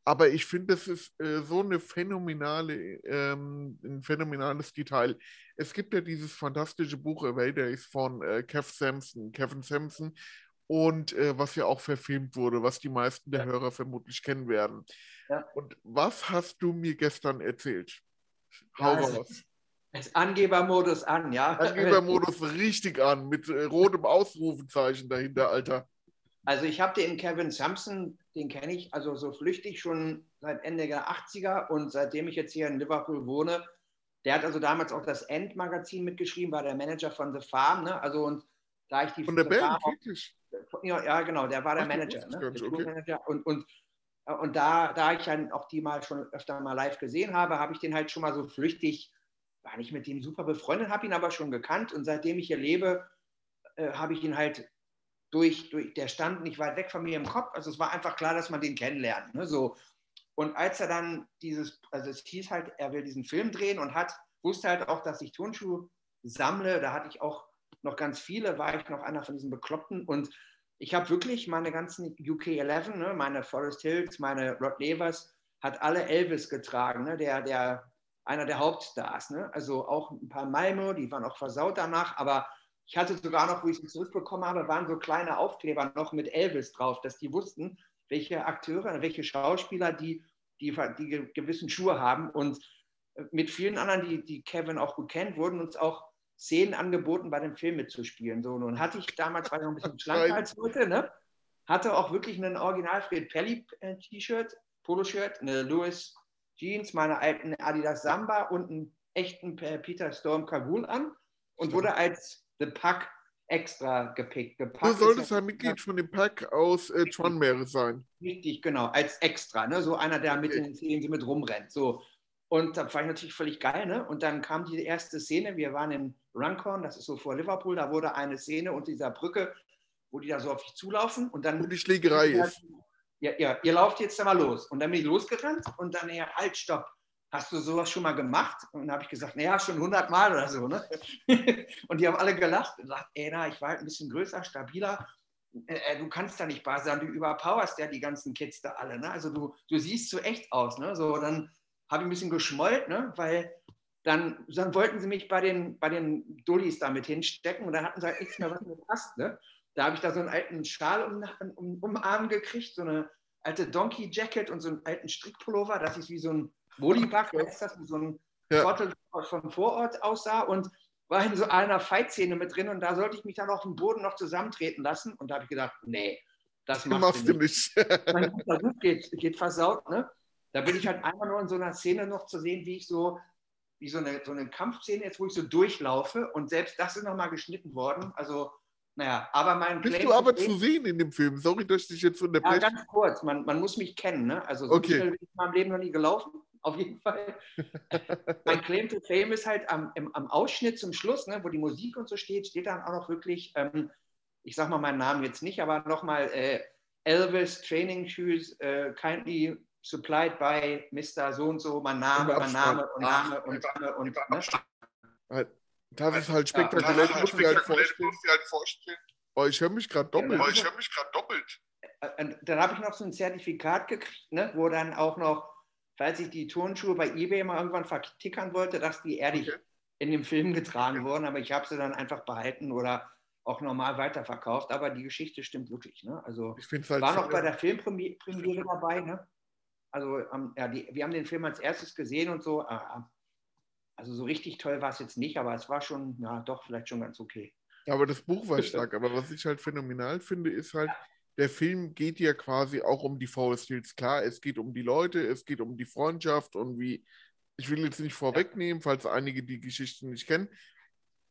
Aber ich finde, das ist äh, so eine phänomenale, ähm, ein phänomenales Detail. Es gibt ja dieses fantastische Buch Away Days von äh, Kev Sampson, Kevin Sampson, und äh, was ja auch verfilmt wurde, was die meisten der ja. Hörer vermutlich kennen werden. Ja. Und was hast du mir gestern erzählt? Hau ja, raus. Angebermodus an, ja. Angebermodus richtig an, mit äh, rotem Ausrufezeichen dahinter, Alter. Also ich habe den Kevin Sampson, den kenne ich also so flüchtig schon seit Ende der 80er und seitdem ich jetzt hier in Liverpool wohne, der hat also damals auch das End-Magazin mitgeschrieben, war der Manager von The Farm, ne? Also und da ich die von der Band, Farm, wirklich? Ja, ja, genau, der war der Ach, Manager, ne? der okay. Manager und, und und da, da ich dann auch die mal schon öfter mal live gesehen habe, habe ich den halt schon mal so flüchtig, war nicht mit dem super befreundet, habe ihn aber schon gekannt und seitdem ich hier lebe, äh, habe ich ihn halt durch, durch, der stand nicht weit weg von mir im Kopf. Also es war einfach klar, dass man den kennenlernt. Ne? So. Und als er dann dieses, also es hieß halt, er will diesen Film drehen und hat, wusste halt auch, dass ich Turnschuhe sammle. Da hatte ich auch noch ganz viele, war ich noch einer von diesen Bekloppten. Und ich habe wirklich meine ganzen UK 11, ne, meine Forest Hills, meine Rod Levers, hat alle Elvis getragen, ne, der, der, einer der Hauptstars. Ne? Also auch ein paar Malmo, die waren auch versaut danach, aber ich hatte sogar noch, wo ich sie zurückbekommen habe, waren so kleine Aufkleber noch mit Elvis drauf, dass die wussten, welche Akteure, welche Schauspieler die, die, die gewissen Schuhe haben. Und äh, mit vielen anderen, die, die Kevin auch gut kennt, wurden uns auch Szenen angeboten, bei dem Film mitzuspielen. So, nun hatte ich damals, war ich noch ein bisschen schlanker als heute, ne? hatte auch wirklich einen Original Fred Pelly äh, T-Shirt, Poloshirt, eine Louis Jeans, meine alten Adidas Samba und einen echten Peter Storm Kabul an und wurde als The Pack extra gepickt. du solltest ein Mitglied von dem Pack aus äh, Tranmere sein. Richtig, genau, als extra, ne? so einer, der okay. mit den Szenen mit rumrennt. So. Und da war ich natürlich völlig geil. Ne? Und dann kam die erste Szene, wir waren in Runcorn, das ist so vor Liverpool, da wurde eine Szene unter dieser Brücke, wo die da so auf dich zulaufen. Und dann, wo die Schlägerei ist. Ja, ja, ihr lauft jetzt da mal los. Und dann bin ich losgerannt und dann, ja, halt, stopp hast du sowas schon mal gemacht? Und dann habe ich gesagt, naja, schon 100 Mal oder so. Ne? und die haben alle gelacht und gesagt, ey, na, ich war halt ein bisschen größer, stabiler. Äh, äh, du kannst da nicht bar sein, du überpowerst ja die ganzen Kids da alle. Ne? Also du, du siehst so echt aus. Ne? So, dann habe ich ein bisschen geschmollt, ne? weil dann, dann wollten sie mich bei den, bei den Dullis da mit hinstecken und dann hatten sie halt nichts mehr, was mir passt. Ne? Da habe ich da so einen alten Schal um, um, um Arm gekriegt, so eine alte Donkey Jacket und so einen alten Strickpullover, das ist wie so ein Wollibach, ist das, so ein ja. Trottel von Vorort aussah und war in so einer Fight-Szene mit drin und da sollte ich mich dann auf dem Boden noch zusammentreten lassen und da habe ich gedacht, nee, das machst, du nicht. mein guter Ruf geht, geht versaut, ne? Da bin ich halt einmal nur in so einer Szene noch zu sehen, wie ich so, wie so eine, so eine Kampfszene jetzt, wo ich so durchlaufe und selbst das ist nochmal geschnitten worden. Also, naja, aber mein Bist Claim du aber zu sehen in dem Film? Sorry, dass ich dich jetzt unterbreche. Ja, ganz kurz. Man, man muss mich kennen, ne? Also, so okay. schnell bin ich in meinem Leben noch nie gelaufen auf jeden Fall. mein Claim to Fame ist halt am, im, am Ausschnitt zum Schluss, ne, wo die Musik und so steht, steht dann auch noch wirklich, ähm, ich sag mal meinen Namen jetzt nicht, aber nochmal äh, Elvis Training Shoes äh, kindly supplied by Mr. So und so, mein Name, mein Name und Name und Name und, ne? Das ist halt spektakulär. Ja, ich muss halt vorstellen. Halt vorstellen. Oh, ich höre mich gerade doppelt. Oh, ich höre mich gerade doppelt. Äh, dann habe ich noch so ein Zertifikat gekriegt, ne, wo dann auch noch, falls ich die Turnschuhe bei eBay mal irgendwann vertickern wollte, dass die ehrlich okay. in dem Film getragen wurden, aber ich habe sie dann einfach behalten oder auch normal weiterverkauft. Aber die Geschichte stimmt wirklich. Ne? Also ich halt war noch bei der Filmpremiere dabei. Ne? Also ähm, ja, die, wir haben den Film als erstes gesehen und so. Äh, also so richtig toll war es jetzt nicht, aber es war schon, ja, doch, vielleicht schon ganz okay. Aber das Buch war stark. aber was ich halt phänomenal finde, ist halt, der Film geht ja quasi auch um die Forest Hills. Klar, es geht um die Leute, es geht um die Freundschaft und wie, ich will jetzt nicht vorwegnehmen, falls einige die Geschichte nicht kennen.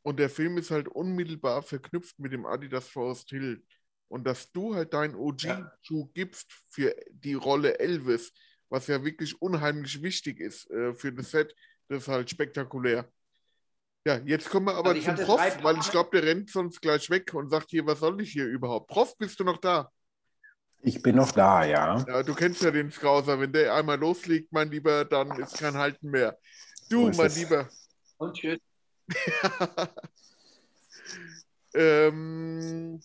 Und der Film ist halt unmittelbar verknüpft mit dem Adidas Forest Hill. Und dass du halt deinen OG-Schuh ja. gibst für die Rolle Elvis, was ja wirklich unheimlich wichtig ist äh, für das Set, das ist halt spektakulär. Ja, jetzt kommen wir aber also zum Prof, weil ich glaube, der rennt sonst gleich weg und sagt hier, was soll ich hier überhaupt? Prof, bist du noch da? Ich bin noch da, ja. Ja, du kennst ja den Scouser. Wenn der einmal loslegt, mein Lieber, dann ist kein Halten mehr. Du, mein es. Lieber. Und tschüss. ähm,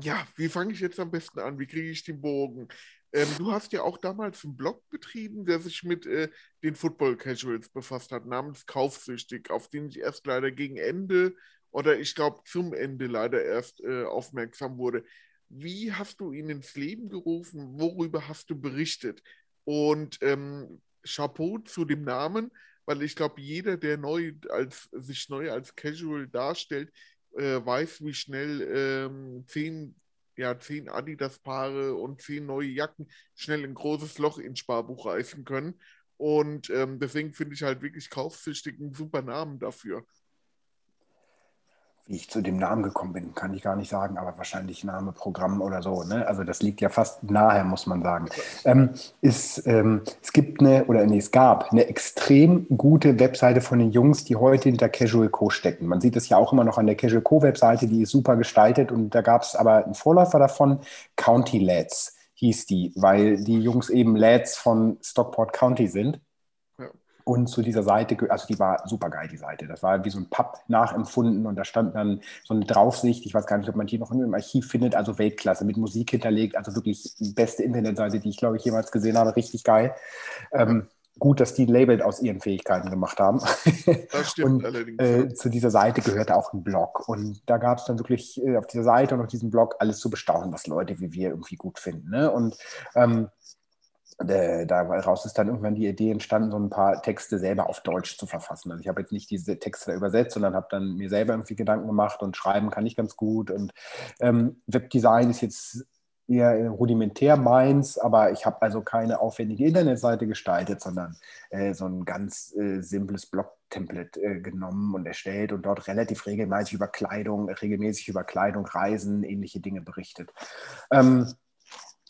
ja, wie fange ich jetzt am besten an? Wie kriege ich den Bogen? Ähm, du hast ja auch damals einen Blog betrieben, der sich mit äh, den Football Casuals befasst hat, namens Kaufsüchtig, auf den ich erst leider gegen Ende oder ich glaube zum Ende leider erst äh, aufmerksam wurde. Wie hast du ihn ins Leben gerufen? Worüber hast du berichtet? Und ähm, Chapeau zu dem Namen, weil ich glaube, jeder, der neu als, sich neu als Casual darstellt, äh, weiß, wie schnell ähm, zehn, ja, zehn Adidas-Paare und zehn neue Jacken schnell ein großes Loch ins Sparbuch reißen können. Und ähm, deswegen finde ich halt wirklich kaufsüchtig einen super Namen dafür. Wie ich zu dem Namen gekommen bin, kann ich gar nicht sagen, aber wahrscheinlich Name, Programm oder so. Ne? Also das liegt ja fast nahe, muss man sagen. Ähm, ist, ähm, es gibt eine, oder nee, es gab eine extrem gute Webseite von den Jungs, die heute hinter Casual Co. stecken. Man sieht es ja auch immer noch an der Casual Co-Webseite, die ist super gestaltet und da gab es aber einen Vorläufer davon, County Lads hieß die, weil die Jungs eben Lads von Stockport County sind. Und zu dieser Seite, also die war super geil, die Seite. Das war wie so ein Pub nachempfunden und da stand dann so eine Draufsicht. Ich weiß gar nicht, ob man die noch im Archiv findet. Also Weltklasse mit Musik hinterlegt. Also wirklich die beste Internetseite, die ich glaube ich jemals gesehen habe. Richtig geil. Ähm, gut, dass die Label aus ihren Fähigkeiten gemacht haben. Das stimmt und, allerdings. Äh, zu dieser Seite gehörte auch ein Blog. Und da gab es dann wirklich äh, auf dieser Seite und auf diesem Blog alles zu bestaunen, was Leute wie wir irgendwie gut finden. Ne? Und ähm, äh, daraus ist dann irgendwann die Idee entstanden, so ein paar Texte selber auf Deutsch zu verfassen. Also ich habe jetzt nicht diese Texte übersetzt, sondern habe dann mir selber irgendwie Gedanken gemacht und schreiben kann ich ganz gut. Und ähm, Webdesign ist jetzt eher rudimentär meins, aber ich habe also keine aufwendige Internetseite gestaltet, sondern äh, so ein ganz äh, simples Blog-Template äh, genommen und erstellt und dort relativ regelmäßig über Kleidung, regelmäßig über Kleidung, Reisen, ähnliche Dinge berichtet. Ähm,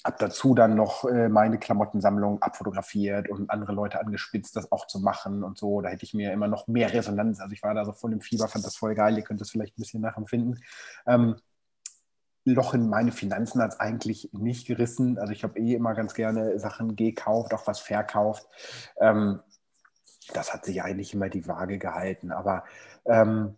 habe dazu dann noch äh, meine Klamottensammlung abfotografiert und andere Leute angespitzt, das auch zu machen und so. Da hätte ich mir immer noch mehr Resonanz. Also ich war da so voll im Fieber, fand das voll geil. Ihr könnt das vielleicht ein bisschen nachempfinden. Ähm, Loch in meine Finanzen hat es eigentlich nicht gerissen. Also ich habe eh immer ganz gerne Sachen gekauft, auch was verkauft. Ähm, das hat sich eigentlich immer die Waage gehalten. Aber ähm,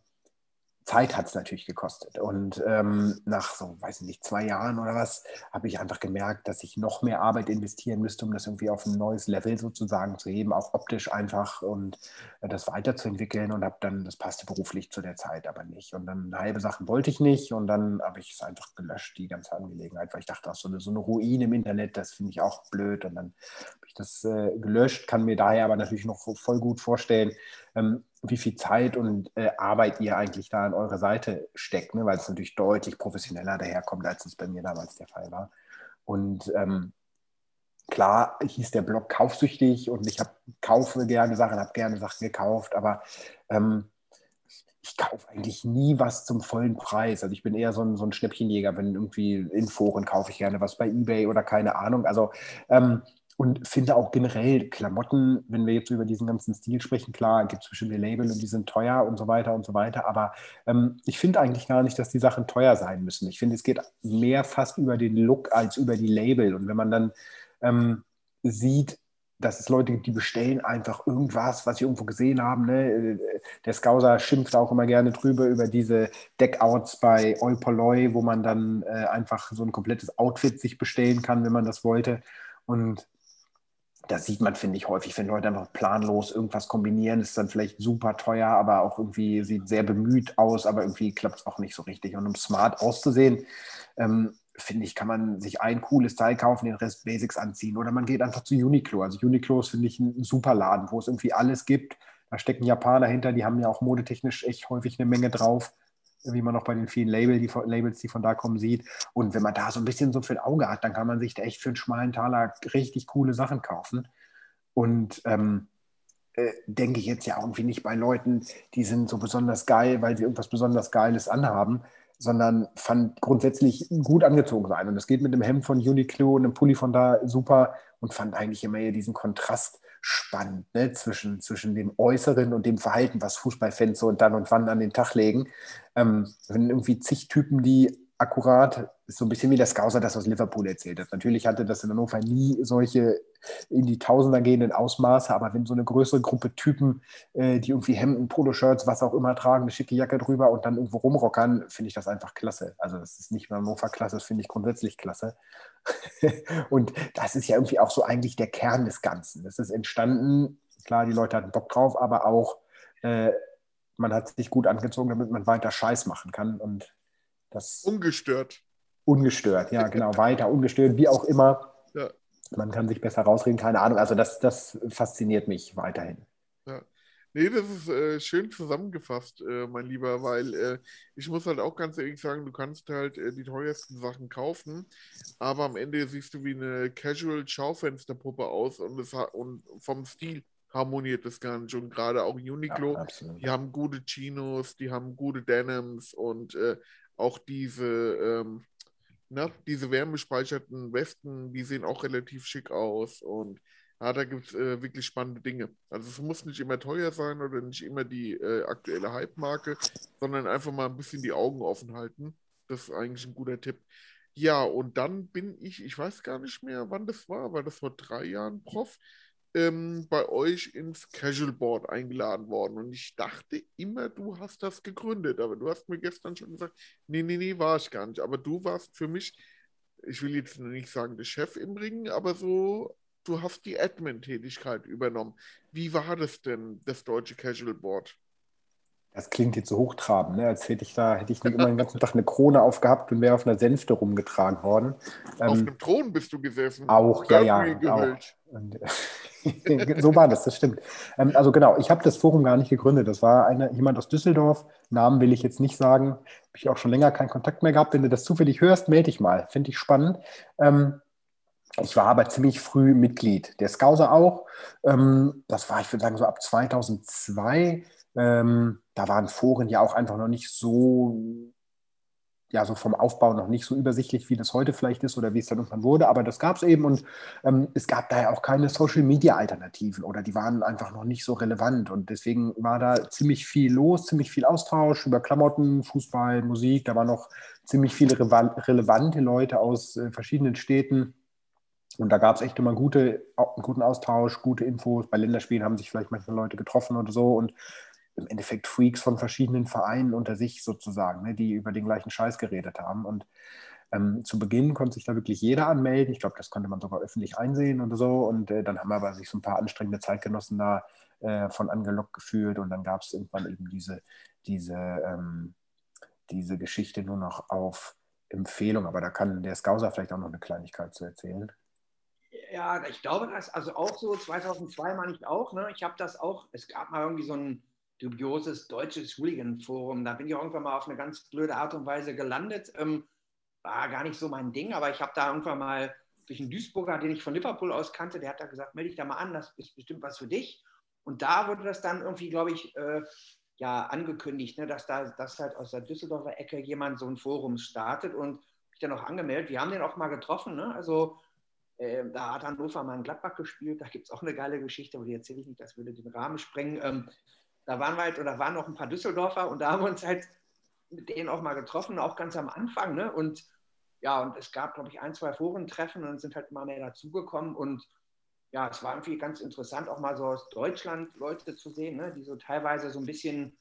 Zeit hat es natürlich gekostet. Und ähm, nach so, weiß ich nicht, zwei Jahren oder was, habe ich einfach gemerkt, dass ich noch mehr Arbeit investieren müsste, um das irgendwie auf ein neues Level sozusagen zu heben, auch optisch einfach und äh, das weiterzuentwickeln. Und habe dann, das passte beruflich zu der Zeit aber nicht. Und dann halbe Sachen wollte ich nicht und dann habe ich es einfach gelöscht, die ganze Angelegenheit, weil ich dachte, ach, so eine, so eine Ruine im Internet, das finde ich auch blöd. Und dann habe ich das äh, gelöscht, kann mir daher aber natürlich noch voll gut vorstellen, ähm, wie viel Zeit und äh, Arbeit ihr eigentlich da an eure Seite steckt, ne? weil es natürlich deutlich professioneller daherkommt, als es bei mir damals der Fall war. Und ähm, klar hieß der Blog kaufsüchtig und ich habe kaufe gerne Sachen, habe gerne Sachen gekauft, aber ähm, ich kaufe eigentlich nie was zum vollen Preis. Also ich bin eher so ein, so ein Schnäppchenjäger, wenn irgendwie in Foren kaufe ich gerne was bei eBay oder keine Ahnung. Also ähm, und finde auch generell Klamotten, wenn wir jetzt über diesen ganzen Stil sprechen, klar, gibt es bestimmte Label und die sind teuer und so weiter und so weiter. Aber ähm, ich finde eigentlich gar nicht, dass die Sachen teuer sein müssen. Ich finde, es geht mehr fast über den Look als über die Label. Und wenn man dann ähm, sieht, dass es Leute gibt, die bestellen einfach irgendwas, was sie irgendwo gesehen haben. Ne? Der Scouser schimpft auch immer gerne drüber über diese Deckouts bei Oi wo man dann äh, einfach so ein komplettes Outfit sich bestellen kann, wenn man das wollte. Und das sieht man, finde ich, häufig, wenn Leute einfach planlos irgendwas kombinieren, ist dann vielleicht super teuer, aber auch irgendwie sieht sehr bemüht aus, aber irgendwie klappt es auch nicht so richtig. Und um smart auszusehen, ähm, finde ich, kann man sich ein cooles Teil kaufen, den Rest Basics anziehen. Oder man geht einfach zu Uniqlo. Also Uniqlo ist, finde ich, ein super Laden, wo es irgendwie alles gibt. Da stecken Japaner hinter, die haben ja auch modetechnisch echt häufig eine Menge drauf, wie man auch bei den vielen Label, die, Labels, die von da kommen, sieht. Und wenn man da so ein bisschen so viel Auge hat, dann kann man sich da echt für einen schmalen Taler richtig coole Sachen kaufen. Und ähm, äh, denke ich jetzt ja irgendwie nicht bei Leuten, die sind so besonders geil, weil sie irgendwas besonders Geiles anhaben, sondern fand grundsätzlich gut angezogen sein. Und das geht mit dem Hemd von Uniqlo und dem Pulli von da super und fand eigentlich immer eher diesen Kontrast spannend ne? zwischen, zwischen dem Äußeren und dem Verhalten, was Fußballfans so und dann und wann an den Tag legen. Ähm, wenn irgendwie zig Typen, die akkurat, ist so ein bisschen wie der Scouser das aus Liverpool erzählt hat. Natürlich hatte das in Hannover nie solche in die Tausender gehenden Ausmaße, aber wenn so eine größere Gruppe Typen, äh, die irgendwie Hemden, Poloshirts, was auch immer tragen, eine schicke Jacke drüber und dann irgendwo rumrockern, finde ich das einfach klasse. Also das ist nicht nur Hannover klasse, das finde ich grundsätzlich klasse. und das ist ja irgendwie auch so eigentlich der Kern des Ganzen. Das ist entstanden, klar, die Leute hatten Bock drauf, aber auch äh, man hat sich gut angezogen, damit man weiter Scheiß machen kann und das ungestört. Ungestört, ja, genau. Weiter, ungestört, wie auch immer. Ja. Man kann sich besser rausreden, keine Ahnung. Also, das, das fasziniert mich weiterhin. Ja. Nee, das ist äh, schön zusammengefasst, äh, mein Lieber, weil äh, ich muss halt auch ganz ehrlich sagen, du kannst halt äh, die teuersten Sachen kaufen, aber am Ende siehst du wie eine Casual-Schaufensterpuppe aus und, es, und vom Stil harmoniert das gar nicht. Und gerade auch Uniqlo, Ja, die haben gute Chinos, die haben gute Denims und äh, auch diese, ähm, na, diese wärmespeicherten Westen, die sehen auch relativ schick aus und ja, da gibt es äh, wirklich spannende Dinge. Also es muss nicht immer teuer sein oder nicht immer die äh, aktuelle Hype-Marke, sondern einfach mal ein bisschen die Augen offen halten. Das ist eigentlich ein guter Tipp. Ja, und dann bin ich, ich weiß gar nicht mehr, wann das war, war das vor drei Jahren, Prof, ähm, bei euch ins Casual Board eingeladen worden. Und ich dachte immer, du hast das gegründet. Aber du hast mir gestern schon gesagt, nee, nee, nee, war ich gar nicht. Aber du warst für mich, ich will jetzt nicht sagen, der Chef im Ring, aber so, du hast die Admin-Tätigkeit übernommen. Wie war das denn, das deutsche Casual Board? Das klingt jetzt so hochtrabend, ne? als hätte ich da, hätte ich immer den ganzen Tag eine Krone aufgehabt und wäre auf einer Sänfte rumgetragen worden. Auf Ähm, einem Thron bist du gesessen. Auch, ja, ja. Auch. Und, so war das, das stimmt. Ähm, also genau, ich habe das Forum gar nicht gegründet. Das war eine, jemand aus Düsseldorf. Namen will ich jetzt nicht sagen. Habe ich auch schon länger keinen Kontakt mehr gehabt. Wenn du das zufällig hörst, melde dich mal. Finde ich spannend. Ähm, ich war aber ziemlich früh Mitglied. Der Scouser auch. Ähm, das war, ich würde sagen, so ab 2002. Ähm, da waren Foren ja auch einfach noch nicht so ja, so vom Aufbau noch nicht so übersichtlich, wie das heute vielleicht ist oder wie es dann irgendwann wurde, aber das gab es eben und ähm, es gab daher auch keine Social-Media-Alternativen oder die waren einfach noch nicht so relevant und deswegen war da ziemlich viel los, ziemlich viel Austausch über Klamotten, Fußball, Musik, da waren noch ziemlich viele relevante Leute aus äh, verschiedenen Städten und da gab es echt immer gute, einen guten Austausch, gute Infos. Bei Länderspielen haben sich vielleicht manchmal Leute getroffen oder so und im Endeffekt Freaks von verschiedenen Vereinen unter sich sozusagen, ne, die über den gleichen Scheiß geredet haben. Und ähm, zu Beginn konnte sich da wirklich jeder anmelden. Ich glaube, das konnte man sogar öffentlich einsehen oder so. Und äh, dann haben aber sich so ein paar anstrengende Zeitgenossen da äh, von angelockt gefühlt. Und dann gab es irgendwann eben diese, diese, ähm, diese Geschichte nur noch auf Empfehlung. Aber da kann der Scouser vielleicht auch noch eine Kleinigkeit zu erzählen. Ja, ich glaube, das also auch so 2002 meine ich auch. Ne? Ich habe das auch, es gab mal irgendwie so ein dubioses deutsches Hooligan-Forum. Da bin ich irgendwann mal auf eine ganz blöde Art und Weise gelandet. Ähm, war gar nicht so mein Ding, aber ich habe da irgendwann mal durch einen Duisburger, den ich von Liverpool aus kannte, der hat da gesagt, melde dich da mal an, das ist bestimmt was für dich. Und da wurde das dann irgendwie, glaube ich, äh, ja, angekündigt, ne, dass da dass halt aus der Düsseldorfer Ecke jemand so ein Forum startet und mich dann auch angemeldet. Wir haben den auch mal getroffen, ne? also äh, da hat Hannover mal in Gladbach gespielt. Da gibt es auch eine geile Geschichte, aber die erzähle ich nicht, das würde den Rahmen sprengen. Ähm, da waren wir halt, oder waren noch ein paar Düsseldorfer und da haben wir uns halt mit denen auch mal getroffen, auch ganz am Anfang. Ne? Und ja, und es gab, glaube ich, ein, zwei Forentreffen und sind halt mal mehr dazugekommen. Und ja, es war irgendwie ganz interessant, auch mal so aus Deutschland Leute zu sehen, ne? die so teilweise so ein bisschen,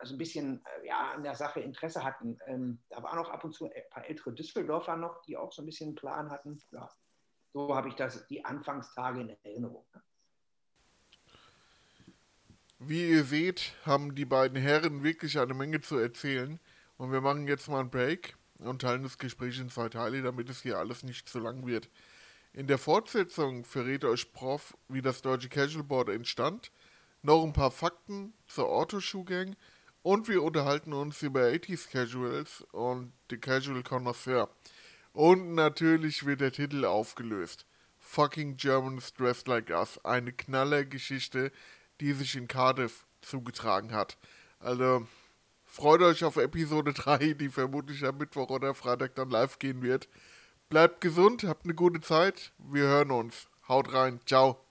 also ein bisschen äh, ja, an der Sache Interesse hatten. Ähm, da waren auch ab und zu ein paar ältere Düsseldorfer noch, die auch so ein bisschen einen Plan hatten. Ja, so habe ich das die Anfangstage in Erinnerung. Ne? Wie ihr seht, haben die beiden Herren wirklich eine Menge zu erzählen. Und wir machen jetzt mal einen Break und teilen das Gespräch in zwei Teile, damit es hier alles nicht zu lang wird. In der Fortsetzung verrät euch Prof, wie das deutsche Casual Board entstand, noch ein paar Fakten zur Autoshoe Gang und wir unterhalten uns über 80s Casuals und The Casual Connoisseur. Und natürlich wird der Titel aufgelöst. Fucking Germans Dressed Like Us. Eine Knallergeschichte, die sich in Cardiff zugetragen hat. Also freut euch auf Episode 3, die vermutlich am Mittwoch oder Freitag dann live gehen wird. Bleibt gesund, habt eine gute Zeit. Wir hören uns. Haut rein. Ciao.